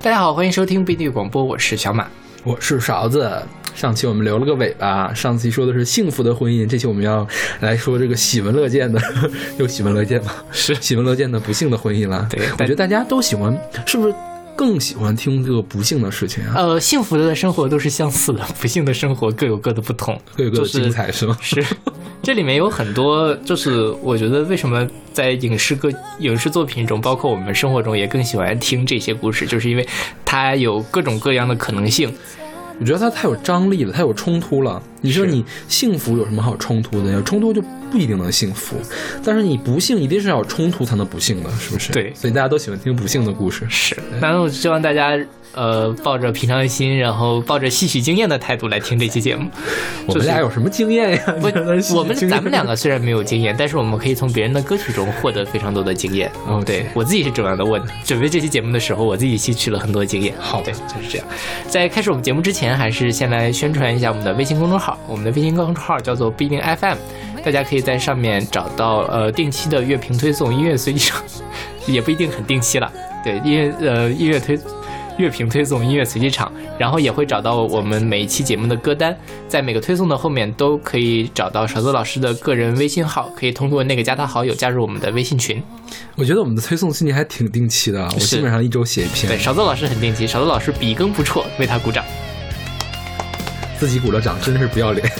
大家好，欢迎收听 BD 广播，我是小马，我是勺子。上期我们留了个尾巴，上期说的是幸福的婚姻，这期我们要来说这个喜闻乐见的，又喜闻乐见吧？是喜闻乐见的不幸的婚姻了。对，我觉得大家都喜欢，是不是？更喜欢听这个不幸的事情啊？呃，幸福的生活都是相似的，不幸的生活各有各的不同，各有各的精彩，是吗？是，这里面有很多，就是我觉得为什么在影视歌、影视作品中，包括我们生活中，也更喜欢听这些故事，就是因为它有各种各样的可能性。我觉得它太有张力了，太有冲突了。你说你幸福有什么好冲突的？有冲突就不一定能幸福，但是你不幸一定是要有冲突才能不幸的，是不是？对，所以大家都喜欢听不幸的故事。是，那我希望大家。呃，抱着平常心，然后抱着吸取经验的态度来听这期节目。我们俩有什么经验呀？不，我们咱们两个虽然没有经验，但是我们可以从别人的歌曲中获得非常多的经验。嗯，对我自己是这样的。我准备这期节目的时候，我自己吸取了很多经验。好，对，就是这样。在开始我们节目之前，还是先来宣传一下我们的微信公众号。我们的微信公众号叫做不一定 FM，大家可以在上面找到呃定期的乐评推送、音乐随机场，也不一定很定期了。对，音乐呃音乐推。乐评推送、音乐随机场，然后也会找到我们每一期节目的歌单，在每个推送的后面都可以找到勺子老师的个人微信号，可以通过那个加他好友加入我们的微信群。我觉得我们的推送最近还挺定期的，我基本上一周写一篇。对，勺子老师很定期，勺子老师笔耕不辍，为他鼓掌。自己鼓了掌，真的是不要脸。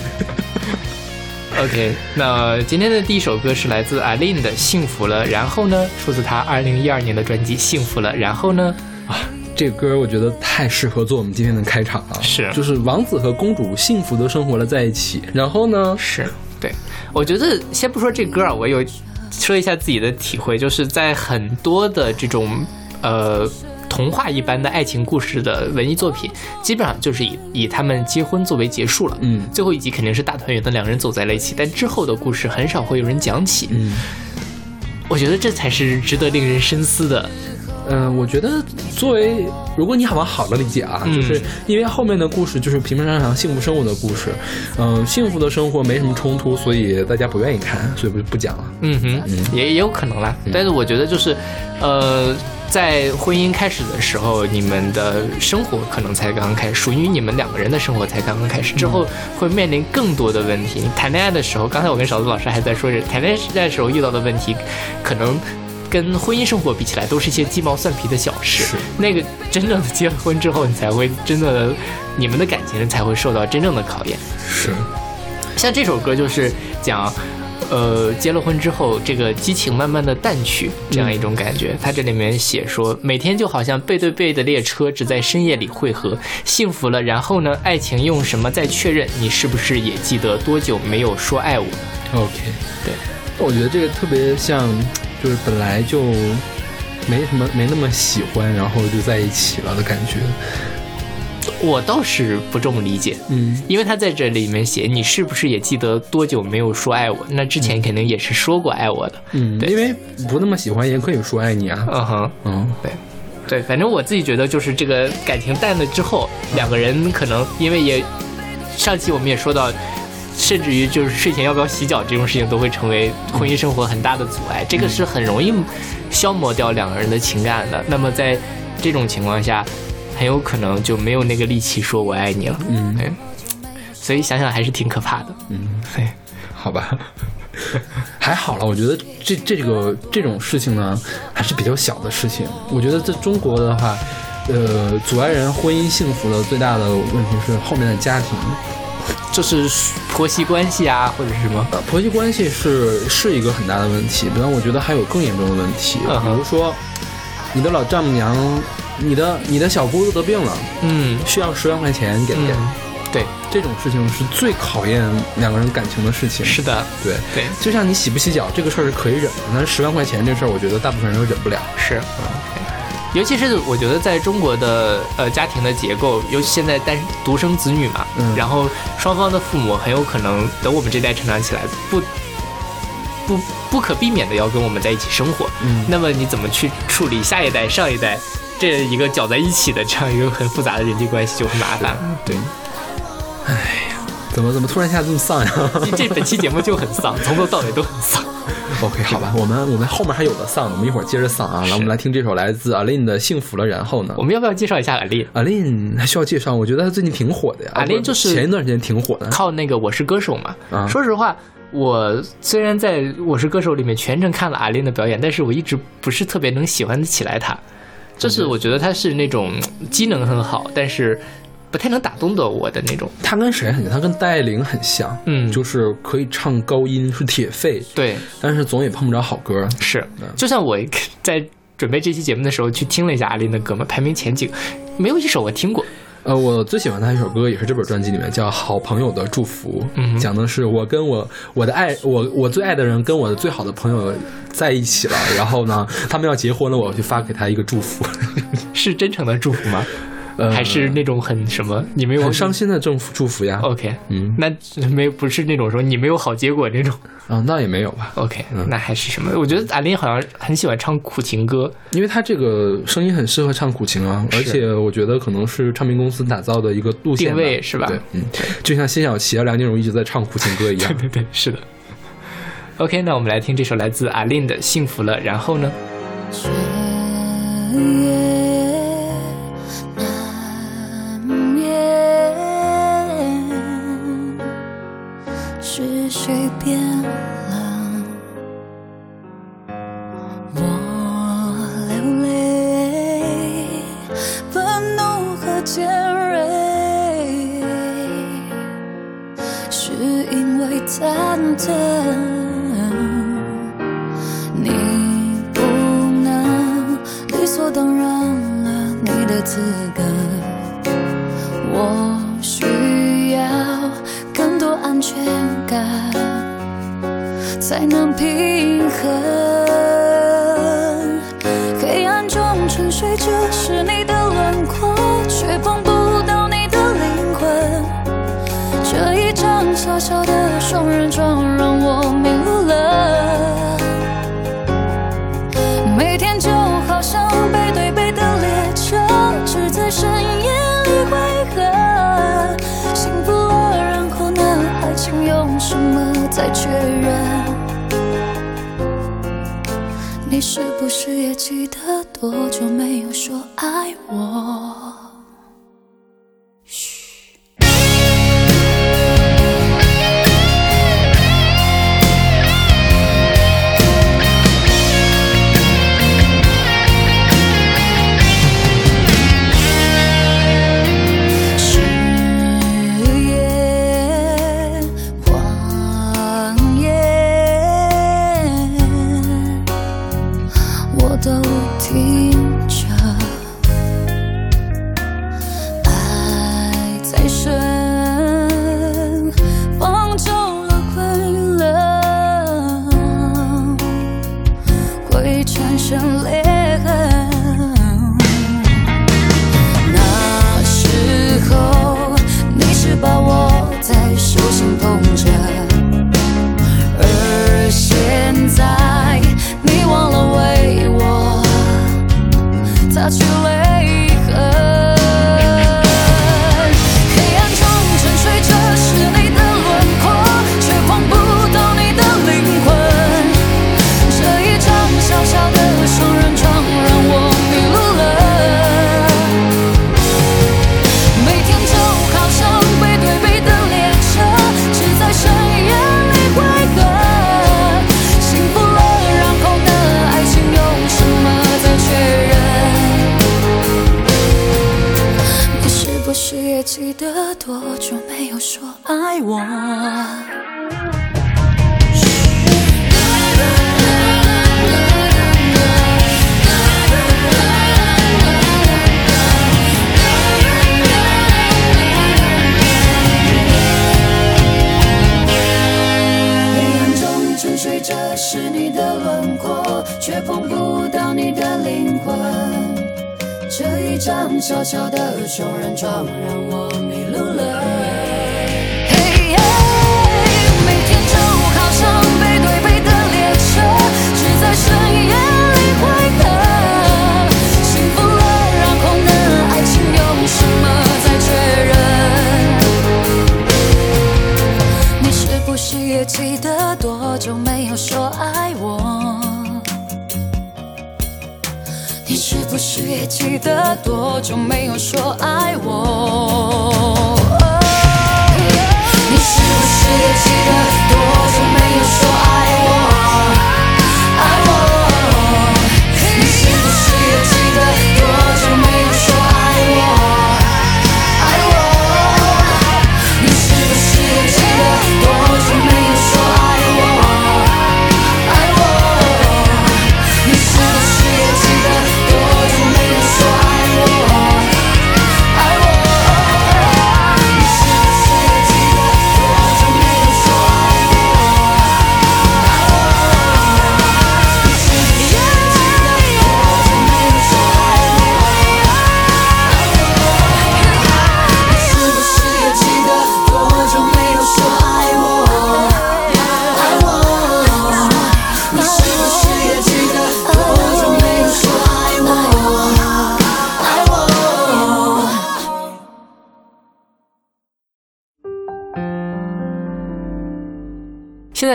OK，那今天的第一首歌是来自阿令的《幸福了》，然后呢，出自他二零一二年的专辑《幸福了》，然后呢，啊。这个歌我觉得太适合做我们今天的开场了，是，就是王子和公主幸福的生活了在一起。然后呢，是对，我觉得先不说这歌啊，我有说一下自己的体会，就是在很多的这种呃童话一般的爱情故事的文艺作品，基本上就是以以他们结婚作为结束了，嗯，最后一集肯定是大团圆的两人走在了一起，但之后的故事很少会有人讲起，嗯，我觉得这才是值得令人深思的。嗯，我觉得作为如果你往好的理解啊，就是因为后面的故事就是平平常常幸福生活的故事，嗯，幸福的生活没什么冲突，所以大家不愿意看，所以不不讲了。嗯哼，也也有可能啦。但是我觉得就是，呃，在婚姻开始的时候，你们的生活可能才刚刚开始，属于你们两个人的生活才刚刚开始，之后会面临更多的问题。你谈恋爱的时候，刚才我跟勺子老师还在说着，谈恋爱的时候遇到的问题，可能。跟婚姻生活比起来，都是一些鸡毛蒜皮的小事。是那个真正的结了婚之后，你才会真的，你们的感情才会受到真正的考验。是，像这首歌就是讲，呃，结了婚之后，这个激情慢慢的淡去，这样一种感觉。它这里面写说，每天就好像背对背的列车，只在深夜里汇合，幸福了。然后呢，爱情用什么再确认？你是不是也记得多久没有说爱我？OK，对，我觉得这个特别像。就是本来就没什么没那么喜欢，然后就在一起了的感觉。我倒是不这么理解，嗯，因为他在这里面写，你是不是也记得多久没有说爱我？那之前肯定也是说过爱我的，嗯，对，因为不那么喜欢也可以说爱你啊，嗯哼，嗯，对，对，反正我自己觉得就是这个感情淡了之后，两个人可能因为也上期我们也说到。甚至于就是睡前要不要洗脚这种事情，都会成为婚姻生活很大的阻碍。这个是很容易消磨掉两个人的情感的。那么在这种情况下，很有可能就没有那个力气说我爱你了。嗯，对。所以想想还是挺可怕的。嗯，对，好吧，还好了。我觉得这这个这种事情呢，还是比较小的事情。我觉得在中国的话，呃，阻碍人婚姻幸福的最大的问题是后面的家庭。就是婆媳关系啊，或者是什么？婆媳关系是是一个很大的问题。但我觉得还有更严重的问题，比如说，你的老丈母娘，你的你的小姑子得病了，嗯，需要十万块钱，给不给？对，这种事情是最考验两个人感情的事情。是的，对对，就像你洗不洗脚这个事儿是可以忍的，但是十万块钱这事儿，我觉得大部分人都忍不了。是。尤其是我觉得，在中国的呃家庭的结构，尤其现在单独生子女嘛，然后双方的父母很有可能等我们这代成长起来，不不不可避免的要跟我们在一起生活。嗯，那么你怎么去处理下一代、上一代这一个搅在一起的这样一个很复杂的人际关系就很麻烦。对，哎呀，怎么怎么突然一下这么丧呀？这本期节目就很丧，从头到尾都很丧。OK，好吧，我们我们后面还有的丧，我们一会儿接着丧啊。来，我们来听这首来自 Alin 的《幸福了》，然后呢我们要不要介绍一下 Alin？Alin 还需要介绍，我觉得他最近挺火的呀。Alin 就是前一段时间挺火的。靠那个《我是歌手》嘛。啊说实话，我虽然在《我是歌手》里面全程看了阿琳的表演，但是我一直不是特别能喜欢得起来他。就是我觉得他是那种嗯机能很好，但是不太能打动到我的那种。他跟谁很像？他跟戴爱玲很像，嗯就是可以唱高音，是铁肺，对，但是总也碰不着好歌。是，就像我在准备这期节目的时候去听了一下阿林的歌嘛，排名前几个，没有一首我听过。呃，我最喜欢他一首歌，也是这本专辑里面叫《好朋友的祝福》，嗯讲的是我跟我我的爱我我最爱的人跟我的最好的朋友在一起了，然后呢，他们要结婚了，我就发给他一个祝福，是真诚的祝福吗？呃还是那种很什么？你没有很伤心的祝福祝福呀。？OK，嗯那没不是那种说你没有好结果那种。啊，那也没有吧，OK，、那还是什么？我觉得阿林好像很喜欢唱苦情歌。因为他这个声音很适合唱苦情啊，而且我觉得可能是唱片公司打造的一个路线定位是吧对，嗯，就像辛晓琪啊、梁静茹一直在唱苦情歌一样。对对对，是的。OK，那我们来听这首来自阿林的《幸福了》，然后呢？谁变了，我流泪，愤怒和尖锐，是因为忐忑。你不能理所当然了你的资格，我需要更多安全感才能平衡。黑暗中沉睡着是你的再确认？你是不是也记得多久没有说爱我？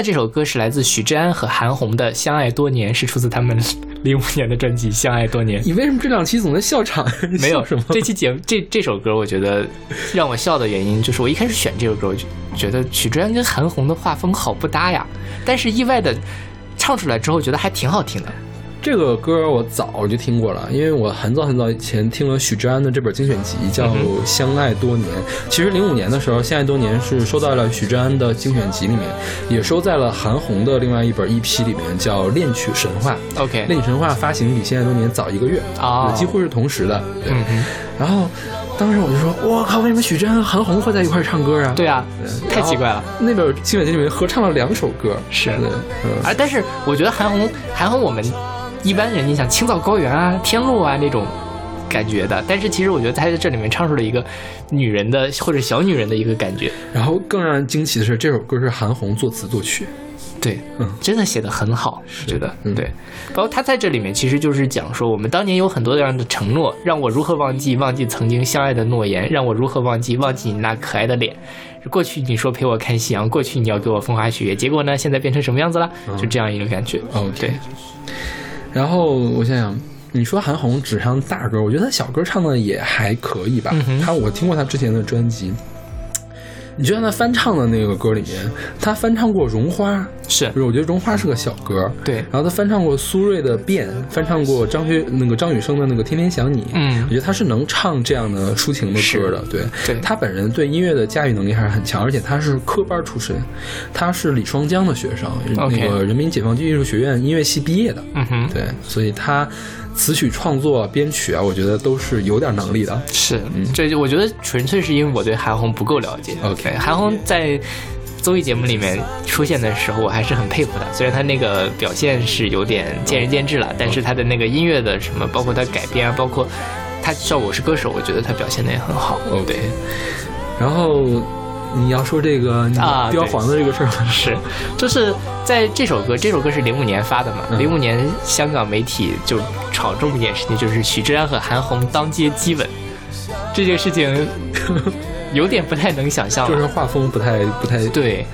这首歌是来自许志安和韩红的《相爱多年》，是出自他们 零五年的专辑《相爱多年》。你为什么这两期总在笑场？你没有笑什么？这期节目这这首歌，我觉得让我笑的原因就是我一开始选这首歌，我就觉得许志安跟韩红的画风好不搭呀，但是意外的唱出来之后，觉得还挺好听的。这个歌我早就听过了，因为我很早很早以前听了许志安的这本精选集，叫嗯《相爱多年》。其实零五年的时候，《相爱多年》是收到了许志安的精选集里面，也收在了韩红的另外一本 EP 里面，叫《恋曲神话》。OK，《恋曲神话》发行比《相爱多年》早一个月，哦几乎是同时的。对，嗯，然后当时我就说：“我靠，为什么许志安和韩红会在一块儿唱歌啊？”对啊，太奇怪了。那本精选集里面合唱了两首歌，是对，嗯。而但是我觉得韩红，韩红我们一般人你想青藏高原啊、天路啊那种感觉的，但是其实我觉得他在这里面唱出了一个女人的或者小女人的一个感觉。然后更让人惊奇的是，这首歌是韩红作词作曲。对，嗯真的写的很好，我觉得，嗯对。包括他在这里面其实就是讲说，我们当年有很多这样的承诺，让我如何忘记忘记曾经相爱的诺言，让我如何忘记忘记你那可爱的脸。过去你说陪我看夕阳，过去你要给我风花雪月，结果呢，现在变成什么样子了？就这样一个感觉。哦，对，然后我想想，你说韩红只唱大歌，我觉得她小歌唱的也还可以吧。她我听过她之前的专辑，你就像他翻唱的那个歌里面，他翻唱过《绒花》，是就是我觉得《绒花》是个小歌。对然后他翻唱过苏芮的《变》，翻唱过张学那个张雨生的那个《天天想你》。嗯我觉得他是能唱这样的抒情的歌的。对，对他本人对音乐的驾驭能力还是很强，而且他是科班出身，他是李双江的学生，那个人民解放军艺术学院音乐系毕业的。嗯哼，对，所以他词曲创作、编曲啊，我觉得都是有点能力的。是，这就我觉得纯粹是因为我对韩红不够了解。OK 韩红在综艺节目里面出现的时候，我还是很佩服她。虽然她那个表现是有点见仁见智了，但是她的那个音乐的什么，包括她改编啊，包括她叫我是歌手，我觉得她表现的也很好。OK 对，然后你要说这个你啊标黄的这个事儿吗？是，就是在这首歌，这首歌是零五年发的嘛？嗯零五年香港媒体就炒这么一件事情，就是许志安和韩红当街激吻，这件事情 有点不太能想象。就是画风不太不太。对，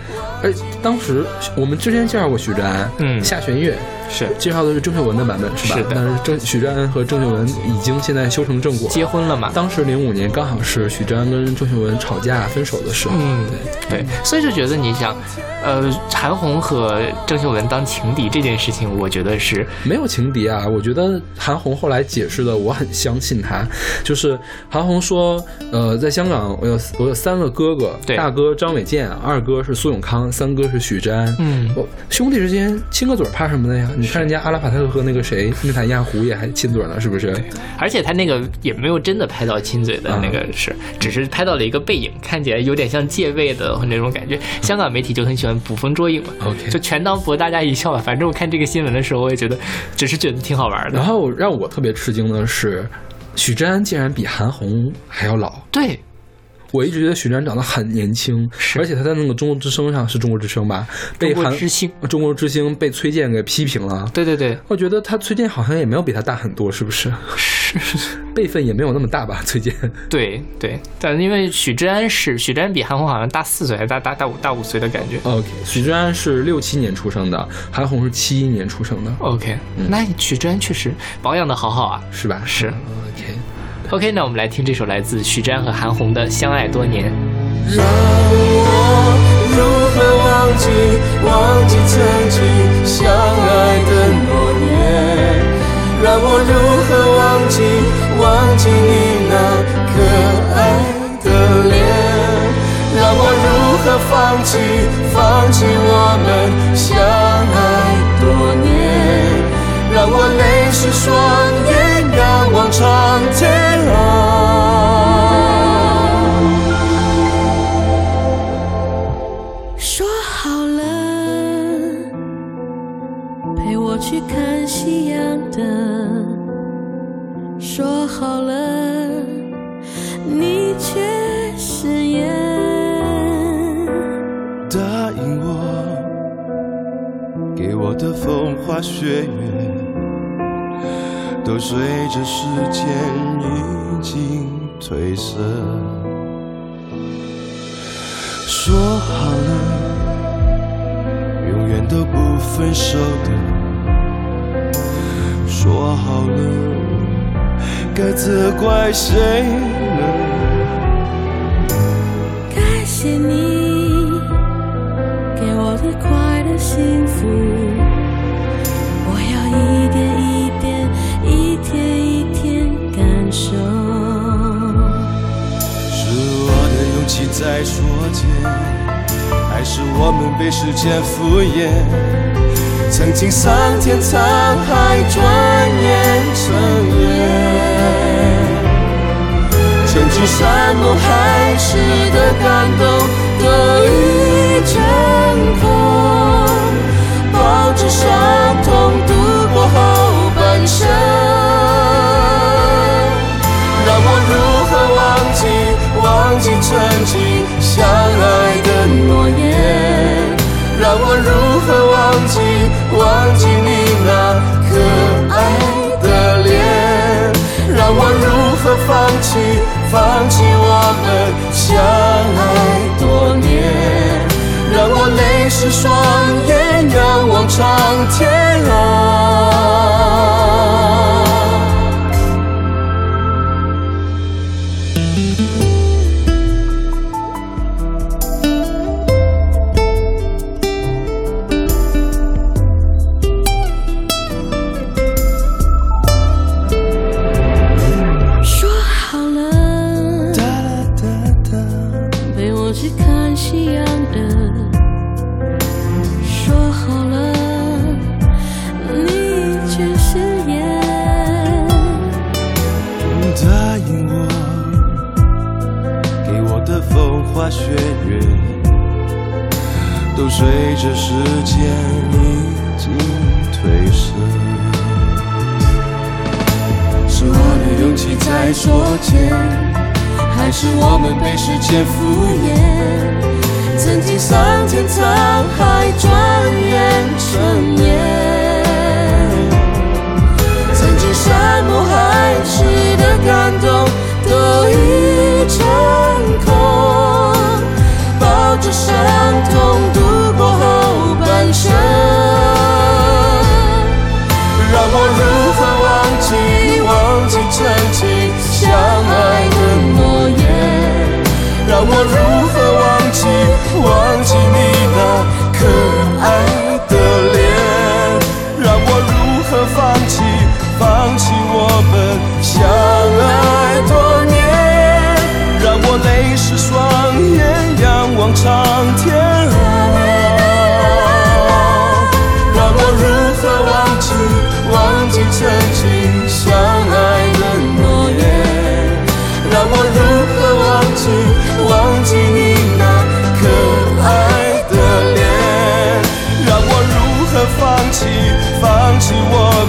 而当时我们之前介绍过许志安，嗯下弦月是介绍的是郑秀文的版本是吧？是的但是郑许志安和郑秀文已经现在修成正果。结婚了嘛？当时零五年刚好是许志安跟郑秀文吵架分手的时候。嗯，对对，所以就觉得你想，呃，韩红和郑秀文当情敌这件事情，我觉得是没有情敌啊，我觉得韩红后来解释的，我很相信她。就是韩红说，呃，在香港我有我有三个哥哥，对大哥张伟健，二哥是苏永康，三哥是许志安。嗯我兄弟之间亲个嘴儿怕什么的呀？你看人家阿拉法特和那个谁内塔尼亚胡也还亲嘴呢，是不是？而且他那个也没有真的拍到亲嘴的那个是，只是拍到了一个背影，看起来有点像借位的那种感觉。香港媒体就很喜欢捕风捉影嘛 OK 就全当博大家一笑吧。反正我看这个新闻的时候，我也觉得只是觉得挺好玩的。然后让我特别吃惊的是，许志安竟然比韩红还要老。对，我一直觉得许志安长得很年轻，是而且他在那个中国之声上是中国之声吧，被中国韩之星，中国之星被崔健给批评了。对对对，我觉得他崔健好像也没有比他大很多，是不是？是辈分也没有那么大吧？崔健对对，但因为许志安是许志安比韩红好像大四岁，还是大大大五大五岁的感觉。，OK，许志安是六七年出生的，韩红是七一年出生的，OK，、那许志安确实保养的好好啊。是吧？是 OK。OK，那我们来听这首来自许志安和韩红的《相爱多年》。让我如何忘记忘记曾经相爱的诺言？让我如何忘记忘记你那可爱的脸？让我如何放弃放弃我们分手的。说好了，该责怪谁呢？感谢你给我的快乐幸福，我要一点一点，一天一天感受。是我的勇气在说谎，还是我们被时间敷衍？曾经桑田沧海，转眼成烟。曾经山盟海誓的感动，都已成空。抱着伤痛度过后半生。让我如何忘记忘记曾经相爱的？让我如何忘记忘记你那可爱的脸？让我如何放弃放弃我们相爱多年？让我泪湿双眼，仰望长天啊！随着时间已经褪色。是我的勇气在说谎，还是我们被时间敷衍？曾经桑田沧海，转眼成烟。曾经山盟海誓的感动都已成空，抱着伤痛生。让我如何忘记忘记曾经相爱的诺言？让我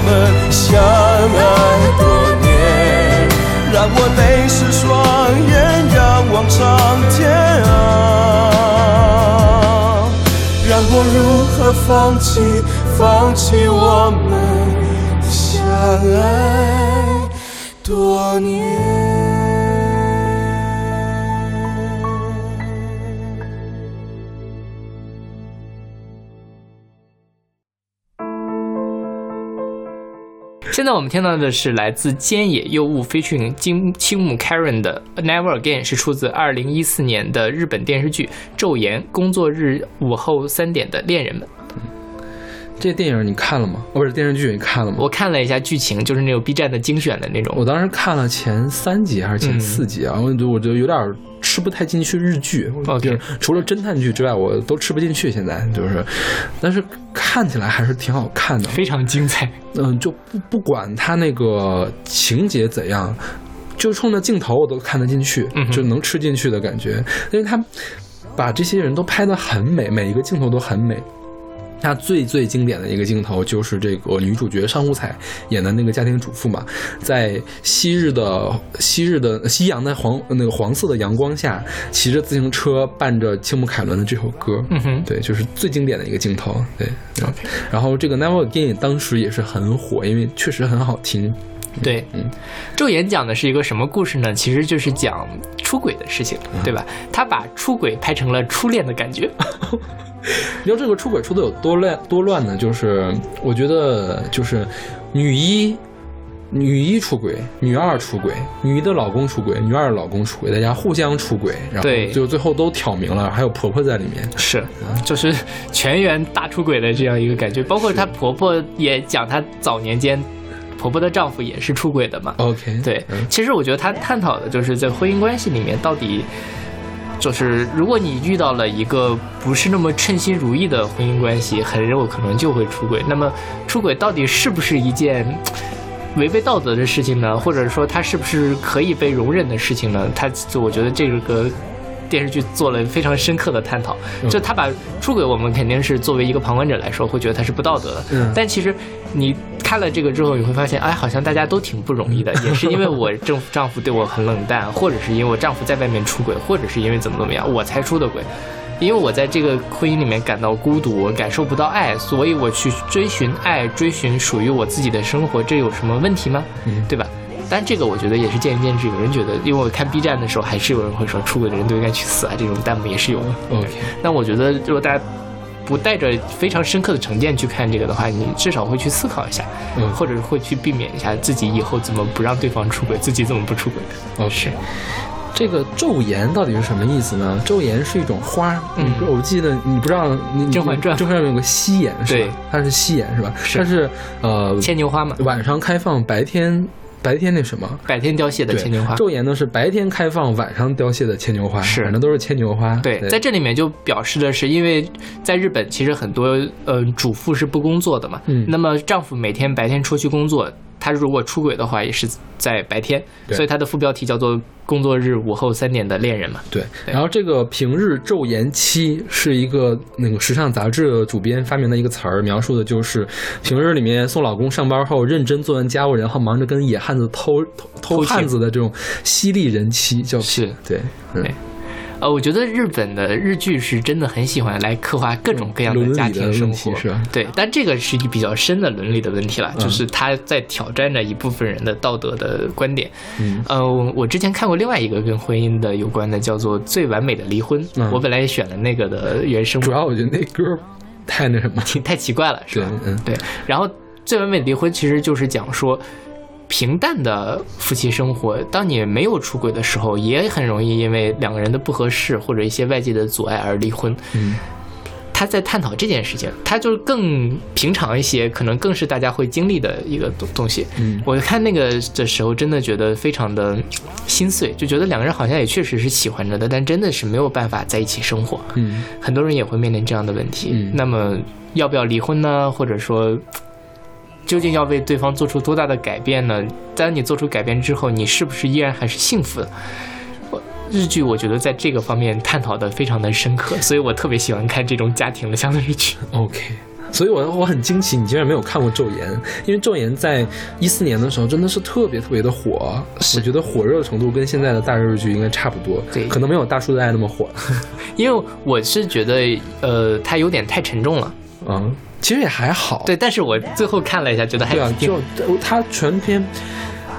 我们相爱多年，让我泪湿双眼，仰望苍天啊！让我如何放弃放弃我们相爱？现在我们听到的是来自菅野佑吾飞讯金青木 Karen 的《Never Again》，是出自二零一四年的日本电视剧《昼颜工作日午后三点的恋人们》。这电影你看了吗？哦不是电视剧你看了吗？我看了一下剧情，就是那种 B 站的精选的那种。我当时看了前三集还是前四集啊，我就我就有点吃不太进去日剧。就是除了侦探剧之外，我都吃不进去。现在就是，但是看起来还是挺好看的。非常精彩，嗯，就不不管它那个情节怎样，就冲着镜头我都看得进去，嗯就能吃进去的感觉。因为他把这些人都拍得很美，每一个镜头都很美。那最最经典的一个镜头就是这个女主角上户彩演的那个家庭主妇嘛，在昔日的昔日的夕阳的黄那个黄色的阳光下，骑着自行车伴着青木凯伦的这首歌，嗯哼，对，就是最经典的一个镜头。对然后这个 Never Again 当时也是很火，因为确实很好听。对，嗯，昼颜讲的是一个什么故事呢？其实就是讲出轨的事情，嗯对吧？他把出轨拍成了初恋的感觉。你知道这个出轨出的有多乱多乱呢？就是我觉得就是女一。女一出轨，女二出轨，女一的老公出轨，女二的老公出轨，大家互相出轨，然后对就最后都挑明了，还有婆婆在里面。是，就是全员大出轨的这样一个感觉。包括她婆婆也讲，她早年间婆婆的丈夫也是出轨的嘛。OK，对嗯，其实我觉得她探讨的就是在婚姻关系里面到底。就是如果你遇到了一个不是那么称心如意的婚姻关系，很有可能就会出轨。那么出轨到底是不是一件违背道德的事情呢？或者说它是不是可以被容忍的事情呢？它就我觉得这个电视剧做了非常深刻的探讨。就他把出轨，我们肯定是作为一个旁观者来说，会觉得他是不道德的。嗯但其实你看了这个之后，你会发现，哎，好像大家都挺不容易的，也是因为我丈丈夫对我很冷淡，或者是因为我丈夫在外面出轨，或者是因为怎么怎么样，我才出的轨。因为我在这个婚姻里面感到孤独，感受不到爱，所以我去追寻爱，追寻属于我自己的生活，这有什么问题吗？嗯对吧？但这个我觉得也是见仁见智，有人觉得，因为我看 B 站的时候，还是有人会说出轨的人都应该去死啊，这种弹幕也是有的。OK，那我觉得，如果大家不带着非常深刻的成见去看这个的话，你至少会去思考一下，嗯或者是会去避免一下自己以后怎么不让对方出轨，自己怎么不出轨的。OK，这个昼颜到底是什么意思呢？昼颜是一种花，嗯我记得你不知道，甄嬛传甄嬛传有个夕颜是对吧？它是夕颜是吧？是它是呃牵牛花嘛，晚上开放，白天白天那什么。白天凋谢的，牵牛花。昼颜呢是白天开放，晚上凋谢的牵牛花，是反正都是牵牛花。对，在这里面就表示的是，因为在日本，其实很多呃主妇是不工作的嘛，嗯那么丈夫每天白天出去工作，他如果出轨的话，也是在白天，对。所以他的副标题叫做“工作日午后三点的恋人”嘛。对，对。然后这个平日昼颜期是一个那个时尚杂志的主编发明的一个词儿，描述的就是平日里面送老公上班后认真做完家务，然后忙着跟野汉子偷偷偷汉子的这种犀利人妻，叫是。对，嗯。对呃，我觉得日本的日剧是真的很喜欢来刻画各种各样的家庭生活。是吧？对，但这个是一个比较深的伦理的问题了，嗯。就是他在挑战着一部分人的道德的观点。嗯。呃，我我之前看过另外一个跟婚姻的有关的，叫做《最完美的离婚》，嗯。我本来也选了那个的原声，主要我觉得那歌太那什么，挺 太奇怪了，是吧？，嗯。对，然后《最完美的离婚》其实就是讲说，平淡的夫妻生活，当你没有出轨的时候，也很容易因为两个人的不合适或者一些外界的阻碍而离婚。嗯他在探讨这件事情，他就是更平常一些，可能更是大家会经历的一个东东西。嗯我看那个的时候，真的觉得非常的心碎，就觉得两个人好像也确实是喜欢着的，但真的是没有办法在一起生活。嗯很多人也会面临这样的问题。嗯那么要不要离婚呢？或者说，究竟要为对方做出多大的改变呢？当你做出改变之后，你是不是依然还是幸福的？日剧我觉得在这个方面探讨的非常的深刻，所以我特别喜欢看这种家庭的相对日剧。，OK。所以我我很惊奇，你竟然没有看过《昼颜》，因为《昼颜》在一四年的时候真的是特别特别的火，我觉得火热程度跟现在的大热日剧应该差不多，对可能没有《大叔的爱》那么火。因为我是觉得，呃，它有点太沉重了。嗯，其实也还好。对，但是我最后看了一下，觉得还对啊，挺就它全篇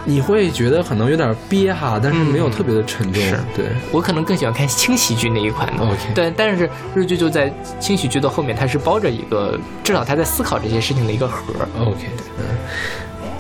你会觉得可能有点憋哈，但是没有特别的沉重。是对我可能更喜欢看轻喜剧那一款的。，OK，对，但是日剧就在轻喜剧的后面，它是包着一个，至少他在思考这些事情的一个盒。OK，嗯，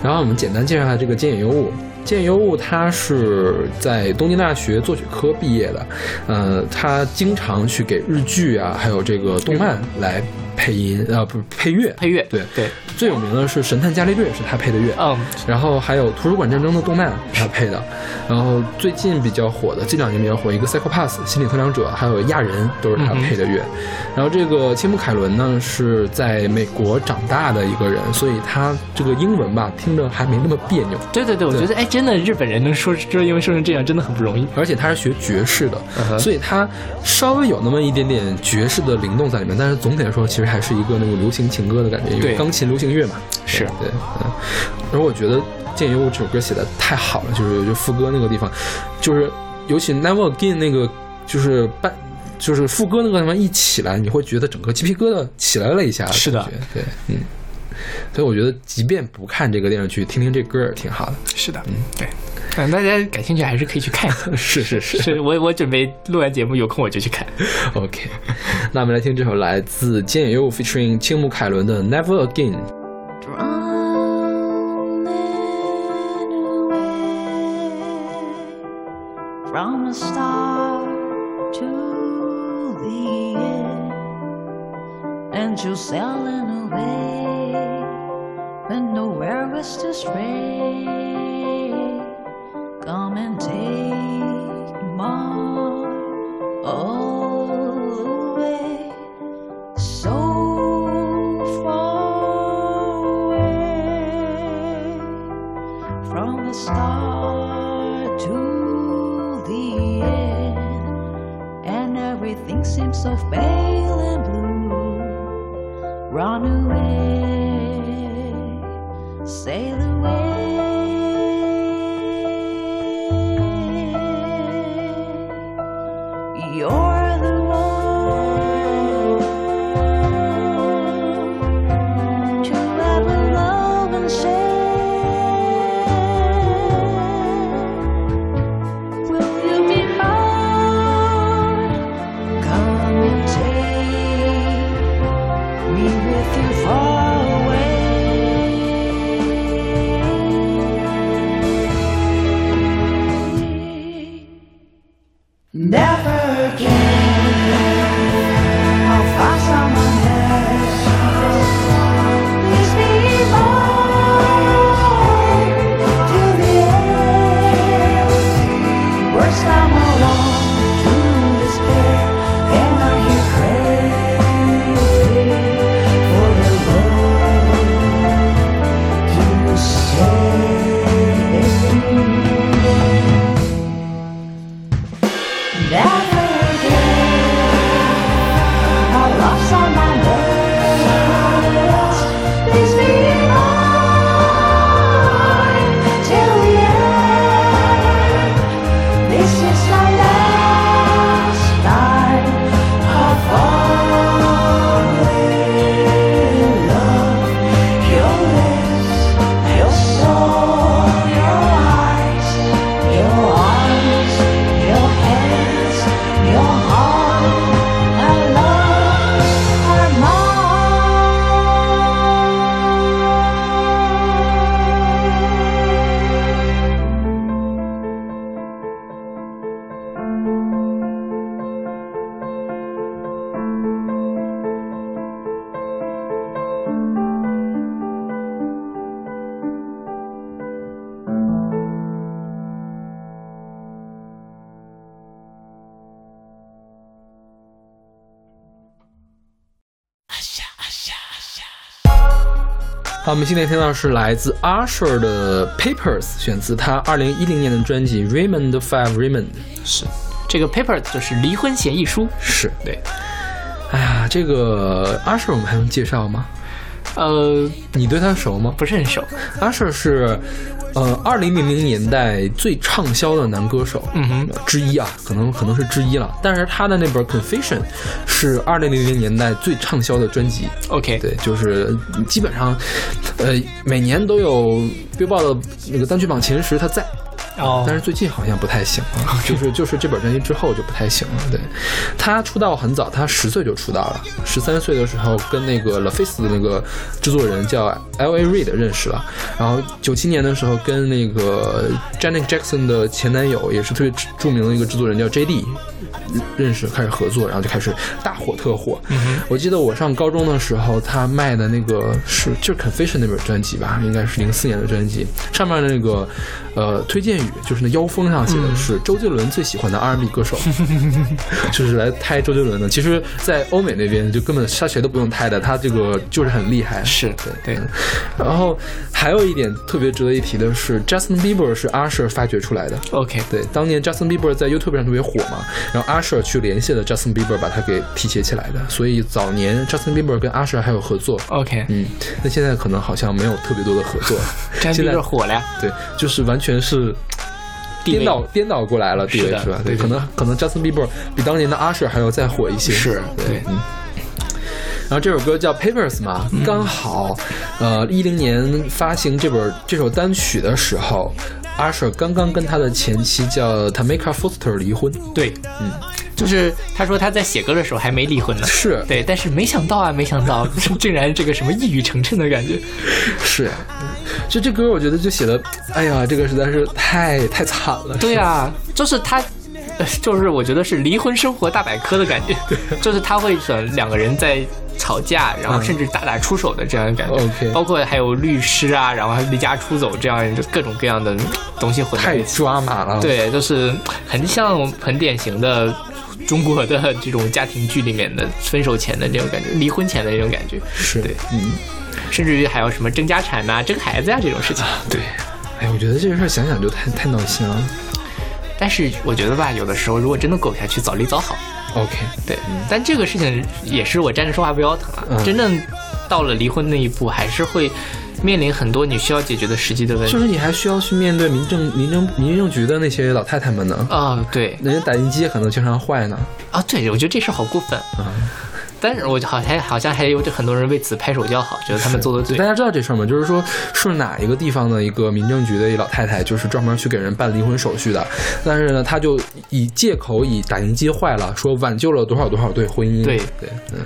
然后我们简单介绍一下这个菅野优物。菅野优物他是在东京大学作曲科毕业的，呃，他经常去给日剧啊，还有这个动漫来配音，啊，不是配乐，配乐，对。对，最有名的是《神探伽利略》是他配的乐，嗯，然后还有《图书馆战争》的动漫是他配的，然后最近比较火的，近两年比较火一个《Psychopath》心理测量者，还有《亚人》都是他配的乐。然后这个青木凯伦呢是在美国长大的一个人，所以他这个英文吧听着还没那么别扭，对对对，我觉得哎，真的日本人能说说英文说成这样，真的很不容易。而且他是学爵士的，所以他稍微有那么一点点爵士的灵动在里面，但是总体来说其实还是一个那种流行情歌的感觉，因为钢琴流行乐嘛。是对，嗯。而我觉得《见优》这首歌写的太好了，就是就副歌那个地方，就是尤其 Never Again 那个，就是半，就是副歌那个地方一起来，你会觉得整个鸡皮疙瘩起来了一下。是的，对，嗯。所以我觉得，即便不看这个电视剧，听听这歌也挺好的。是的，嗯，对，嗯，大家感兴趣还是可以去看一下。是是是是我我准备录完节目有空我就去看。OK，那我们来听这首来自菅野优 featuring 青木凯伦的《Never Again》。rain. 好，我们现在听到是来自 Usher 的 Papers，选自他二零一零年的专辑 Raymond Five Raymond。是这个 Papers 就是离婚协议书。是，对，哎呀，这个 Usher 我们还用介绍吗？呃，你对他熟吗？不是很熟。Usher 是，呃，二零零零年代最畅销的男歌手，嗯哼，之一啊，可能可能是之一了。但是他的那本《Confession》是二零零零年代最畅销的专辑，OK，对，就是基本上，呃，每年都有 Billboard 的那个单曲榜前十，他在。哦，但是最近好像不太行了，就是就是这本专辑之后就不太行了。对，他出道很早，他十岁就出道了，十三岁的时候跟那个 The Face 的那个制作人叫 L A Reid 认识了，然后九七年的时候跟那个 Janet Jackson 的前男友也是特别著名的一个制作人叫 J D 认识，开始合作，然后就开始大火特火。我记得我上高中的时候，他卖的那个是就是 Confession 那本专辑吧，应该是零四年的专辑，上面那个呃推荐语就是那腰封上写的是周杰伦最喜欢的 R&B 歌手，就是来胎周杰伦的。其实，在欧美那边就根本他谁都不用胎的，他这个就是很厉害。是对对嗯然后还有一点特别值得一提的是，Justin Bieber 是 Usher 发掘出来的。OK，对，当年 Justin Bieber 在 YouTube 上特别火嘛，然后 Usher 去联系了 Justin Bieber，把他给提携起来的。所以早年 Justin Bieber 跟 Usher 还有合作。OK，嗯，那现在可能好像没有特别多的合作。詹比现在特火了呀，对，就是完全是颠倒颠倒过来了，地位是吧？对对可能可能 Justin Bieber 比当年的阿 Sir 还要再火一些。是对对，嗯。然后这首歌叫 Papers 嘛，嗯刚好，呃，一零年发行这本这首单曲的时候，Usher 刚刚跟他的前妻叫 Tamika Foster 离婚。对，嗯，就是他说他在写歌的时候还没离婚呢，是。对，但是没想到啊，没想到 竟然这个什么一语成谶的感觉，是，就这歌我觉得就写的，哎呀，这个实在是太太惨了。对啊，就是他。呃 就是我觉得是离婚生活大百科的感觉，就是他会选两个人在吵架，然后甚至大打出手的这样的感觉。包括还有律师啊，然后还离家出走这样就各种各样的东西混在太一起。抓马了。，对，就是很像很典型的中国的这种家庭剧里面的分手前的那种感觉，离婚前的那种感觉，是，对嗯，甚至于还有什么争家产呐、争孩子呀、这种事情。对。哎，我觉得这个事儿想想就太太闹心了。但是我觉得吧，有的时候如果真的过不下去，早离早好。OK，对，但这个事情也是我站着说话不腰疼啊。嗯真正到了离婚那一步，还是会面临很多你需要解决的实际的问题。就是你还需要去面对民政、民政、民政局的那些老太太们呢。啊、对人家打印机可能经常坏呢。啊，对，我觉得这事儿好过分。啊，但是我好像好像还有很多人为此拍手叫好，觉得他们做的对大。家知道这事儿吗？就是说是哪一个地方的一个民政局的一老太太，就是专门去给人办离婚手续的。但是呢，她就以借口以打印机坏了，说挽救了多少多少对婚姻。对对，嗯，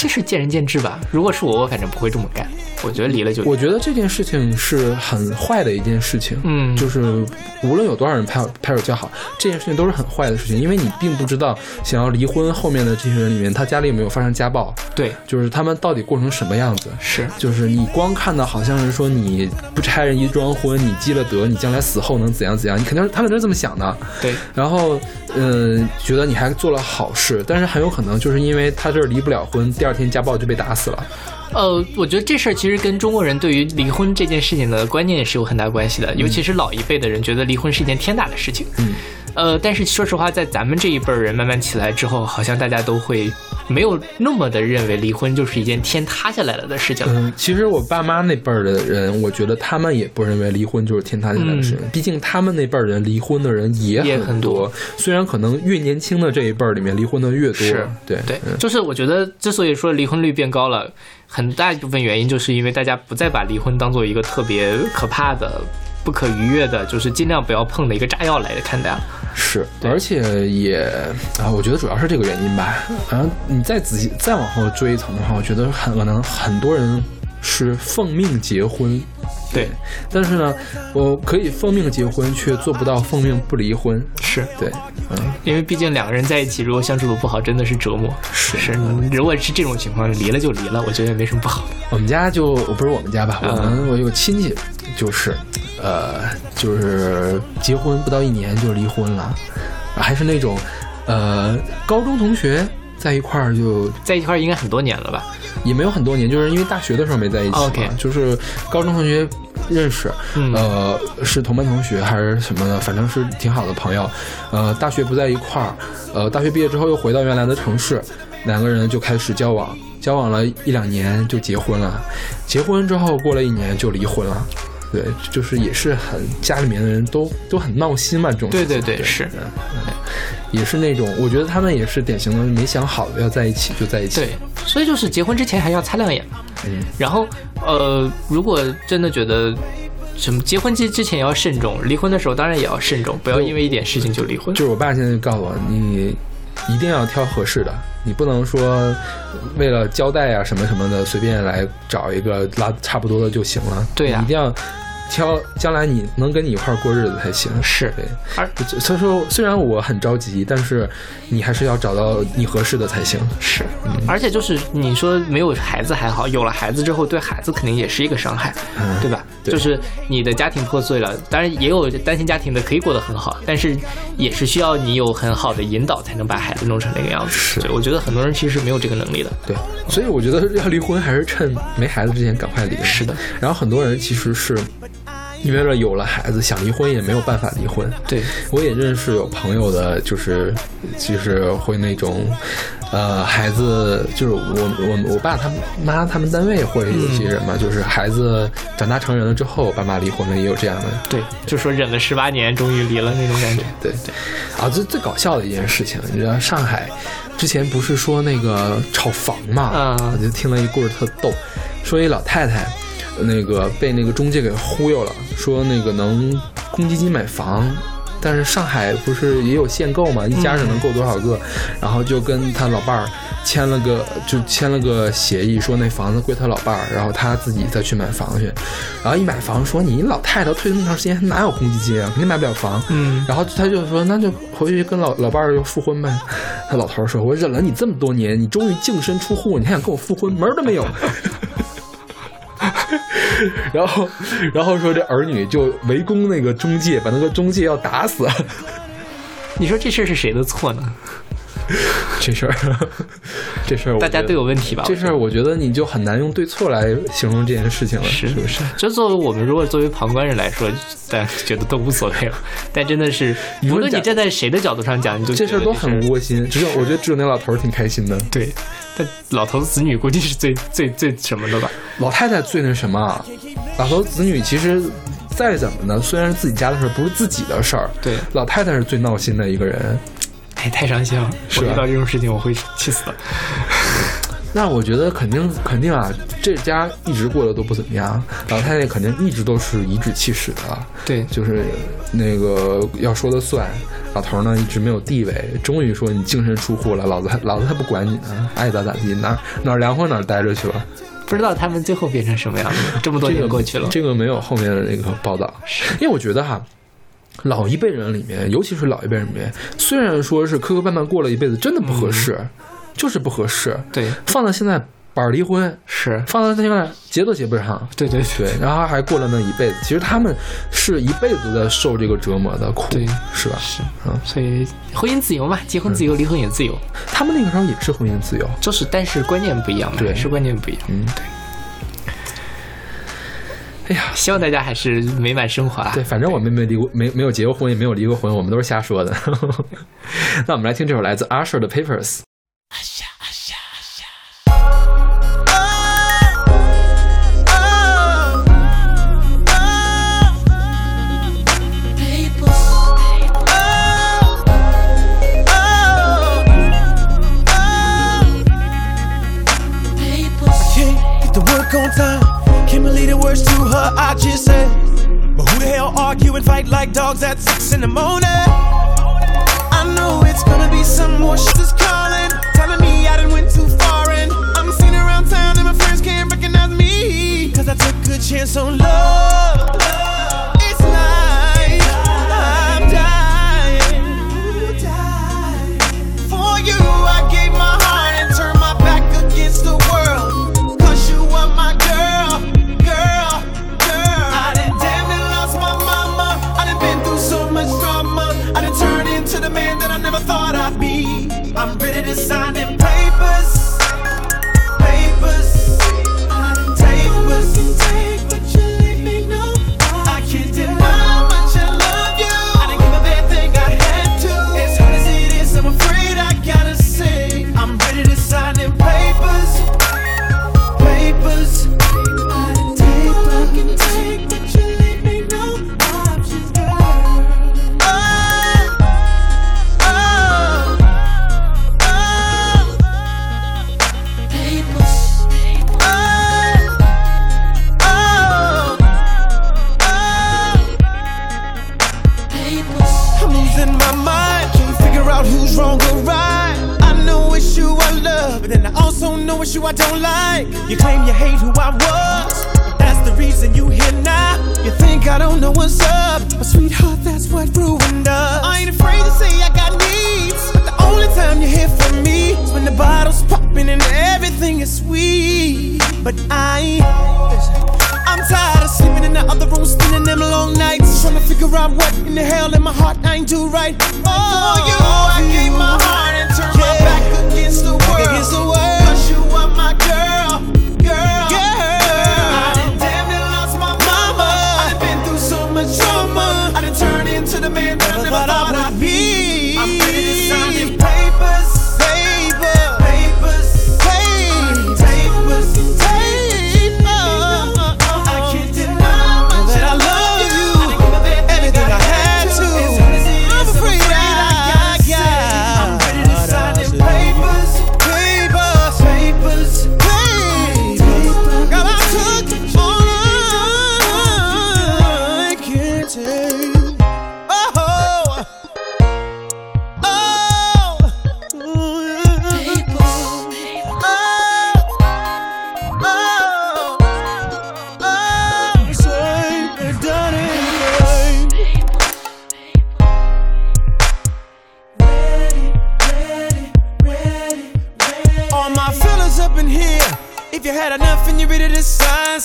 这是见仁见智吧。如果是我，我反正不会这么干。我觉得离了就我觉得这件事情是很坏的一件事情。嗯就是无论有多少人拍拍手叫好，这件事情都是很坏的事情，因为你并不知道想要离婚后面的这些人里面，他家里有没有发生家暴，对就是他们到底过成什么样子。是就是你光看到好像是说你不拆人一桩婚，你积了德，你将来死后能怎样怎样，你肯定是他们都是这么想的。对然后，嗯、觉得你还做了好事，但是很有可能就是因为他这儿离不了婚，第二天家暴就被打死了。呃，我觉得这事儿其实跟中国人对于离婚这件事情的观念也是有很大关系的，尤其是老一辈的人觉得离婚是一件天大的事情。嗯，呃，但是说实话，在咱们这一辈儿人慢慢起来之后，好像大家都会没有那么的认为离婚就是一件天塌下来了的事情。嗯，其实我爸妈那辈儿的人，我觉得他们也不认为离婚就是天塌下来的事情。毕竟他们那辈儿人离婚的人也也很很多虽然可能越年轻的这一辈儿里面离婚的越多，是对对嗯，就是我觉得之所以说离婚率变高了，很大一部分原因就是因为大家不再把离婚当做一个特别可怕的。不可逾越的，就是尽量不要碰的一个炸药来看待了。是，而且也啊，我觉得主要是这个原因吧。然后你再仔细再往后追一层的话，我觉得很可能很多人是奉命结婚，对，但是呢，我可以奉命结婚，却做不到奉命不离婚。是对，嗯，因为毕竟两个人在一起，如果相处的不好，真的是折磨。是是，如果是这种情况，离了就离了，我觉得也没什么不好的。我们家就不是我们家吧，我嗯们我有个亲戚，就是，呃，就是结婚不到一年就离婚了，还是那种，呃，高中同学在一块儿就在一块儿应该很多年了吧？也没有很多年，就是因为大学的时候没在一起嘛 OK 就是高中同学认识，嗯呃，是同班同学还是什么的，反正是挺好的朋友。呃，大学不在一块儿，呃，大学毕业之后又回到原来的城市，两个人就开始交往，交往了一两年就结婚了，结婚之后过了一年就离婚了。对，就是也是很家里面的人都都很闹心嘛，这种对对对是也是那种，我觉得他们也是典型的没想好要在一起就在一起。对，所以就是结婚之前还要擦亮眼。嗯，然后呃，如果真的觉得什么结婚之之前要慎重，离婚的时候当然也要慎重，不要因为一点事情就离婚。就是我爸现在就告诉我，你一定要挑合适的，你不能说为了交代啊什么什么的，随便来找一个拉差不多的就行了。对呀你一定要挑将来你能跟你一块儿过日子才行。是对，而所以说虽然我很着急，但是你还是要找到你合适的才行。是，而且就是你说没有孩子还好，有了孩子之后对孩子肯定也是一个伤害，嗯对吧？对就是你的家庭破碎了，当然也有单亲家庭的可以过得很好，但是也是需要你有很好的引导才能把孩子弄成那个样子。是我觉得很多人其实是没有这个能力的。对，所以我觉得要离婚还是趁没孩子之前赶快离。是的，然后很多人其实是因为了有了孩子想离婚也没有办法离婚。对，我也认识有朋友的，就是就是会那种，呃，孩子就是我我我爸他妈他们单位会有些人嘛，就是孩子长大成人了之后，爸妈离婚了，也有这样的。对，就说忍了十八年，终于离了那种感觉。对对，啊，最最搞笑的一件事情，你知道上海之前不是说那个炒房嘛？嗯我就听了一故事特逗，说一老太太，那个被那个中介给忽悠了，说那个能公积金买房。但是上海不是也有限购嘛，一家只能购多少个，然后就跟他老伴儿签了个就签了个协议，说那房子归他老伴儿，然后他自己再去买房去，然后一买房说你老太太退那么长时间哪有公积金啊，肯定买不了房，嗯，然后他就说那就回去跟老老伴儿就复婚呗。他老头儿说，我忍了你这么多年，你终于净身出户，你还想跟我复婚，门儿都没有。然后，然后说这儿女就围攻那个中介，把那个中介要打死。你说这事是谁的错呢？这事儿，这事儿，大家都有问题吧？这事儿，我觉得你就很难用对错来形容这件事情了，是是不是？就作为我们如果作为旁观人来说，大家觉得都无所谓了。但真的是，无论你站在谁的角度上讲，你就这事儿都很。窝心。只有我觉得只有那老头儿挺开心的，对，但老头子女估计是最最最什么的吧？老太太最那什么啊，老头子女其实再怎么呢，虽然是自己家的事儿，不是自己的事儿，对老太太是最闹心的一个人。哎，太伤心了！我遇到这种事情，我会气死了。那我觉得肯定肯定啊，这家一直过得都不怎么样，老太太肯定一直都是颐指气使的，对，就是那个要说的算。老头儿呢一直没有地位，终于说你净身出户了，老子还老子还不管你呢，爱咋咋地，哪儿哪儿凉快哪儿待着去吧。不知道他们最后变成什么样子。这么多年过去了，这个没有后面的那个报道，因为我觉得哈。老一辈人里面，尤其是老一辈人里面，虽然说是磕磕绊绊过了一辈子，真的不合适，就是不合适。对，放到现在板儿离婚，是，放到现在结都结不上，对对对，然后还过了那一辈子。其实他们是一辈子在受这个折磨的苦，对是吧？是，嗯，所以婚姻自由嘛，结婚自由，离婚也自由，他们那个时候也是婚姻自由，就是但是观念不一样嘛，对是观念不一样。嗯，对。哎呀，希望大家还是美满生活啊。对，反正我们没离过，没没有结过婚，也没有离过婚，我们都是瞎说的。那我们来听这首来自 Usher 的 Papers。Her I just said. But who the hell argue and fight like dogs at six in the morning? I know it's gonna be some more shit that's calling,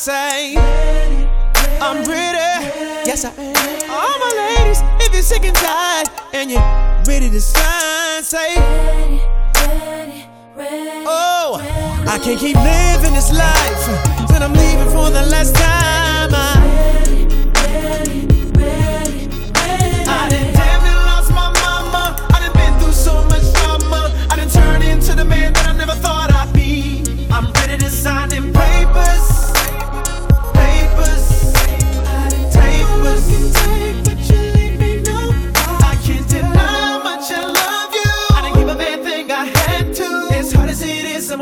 say, I'm ready. Yes, I am. All my ladies, if you're sick and tired and you're ready to sign, say, Oh, I can't keep living this life. Then I'm leaving for the last time. I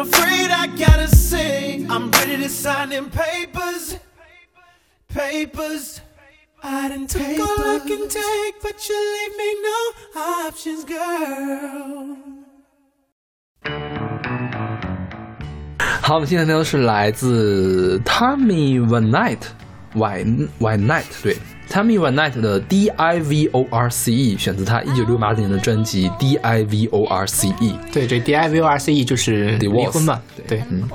afraid I gotta say. I'm ready to sign them papers. Papers. I didn't take all I can take, but you leave me no options, girl. 好，我们现在听到的是来自 Tommy One Night One One Night，对 ，Tommy One Night 的 D I V O R C E，选择他一九六八年的专辑 D I V O R C E。对，这 D I V O R C E 就是离婚嘛，对对，嗯。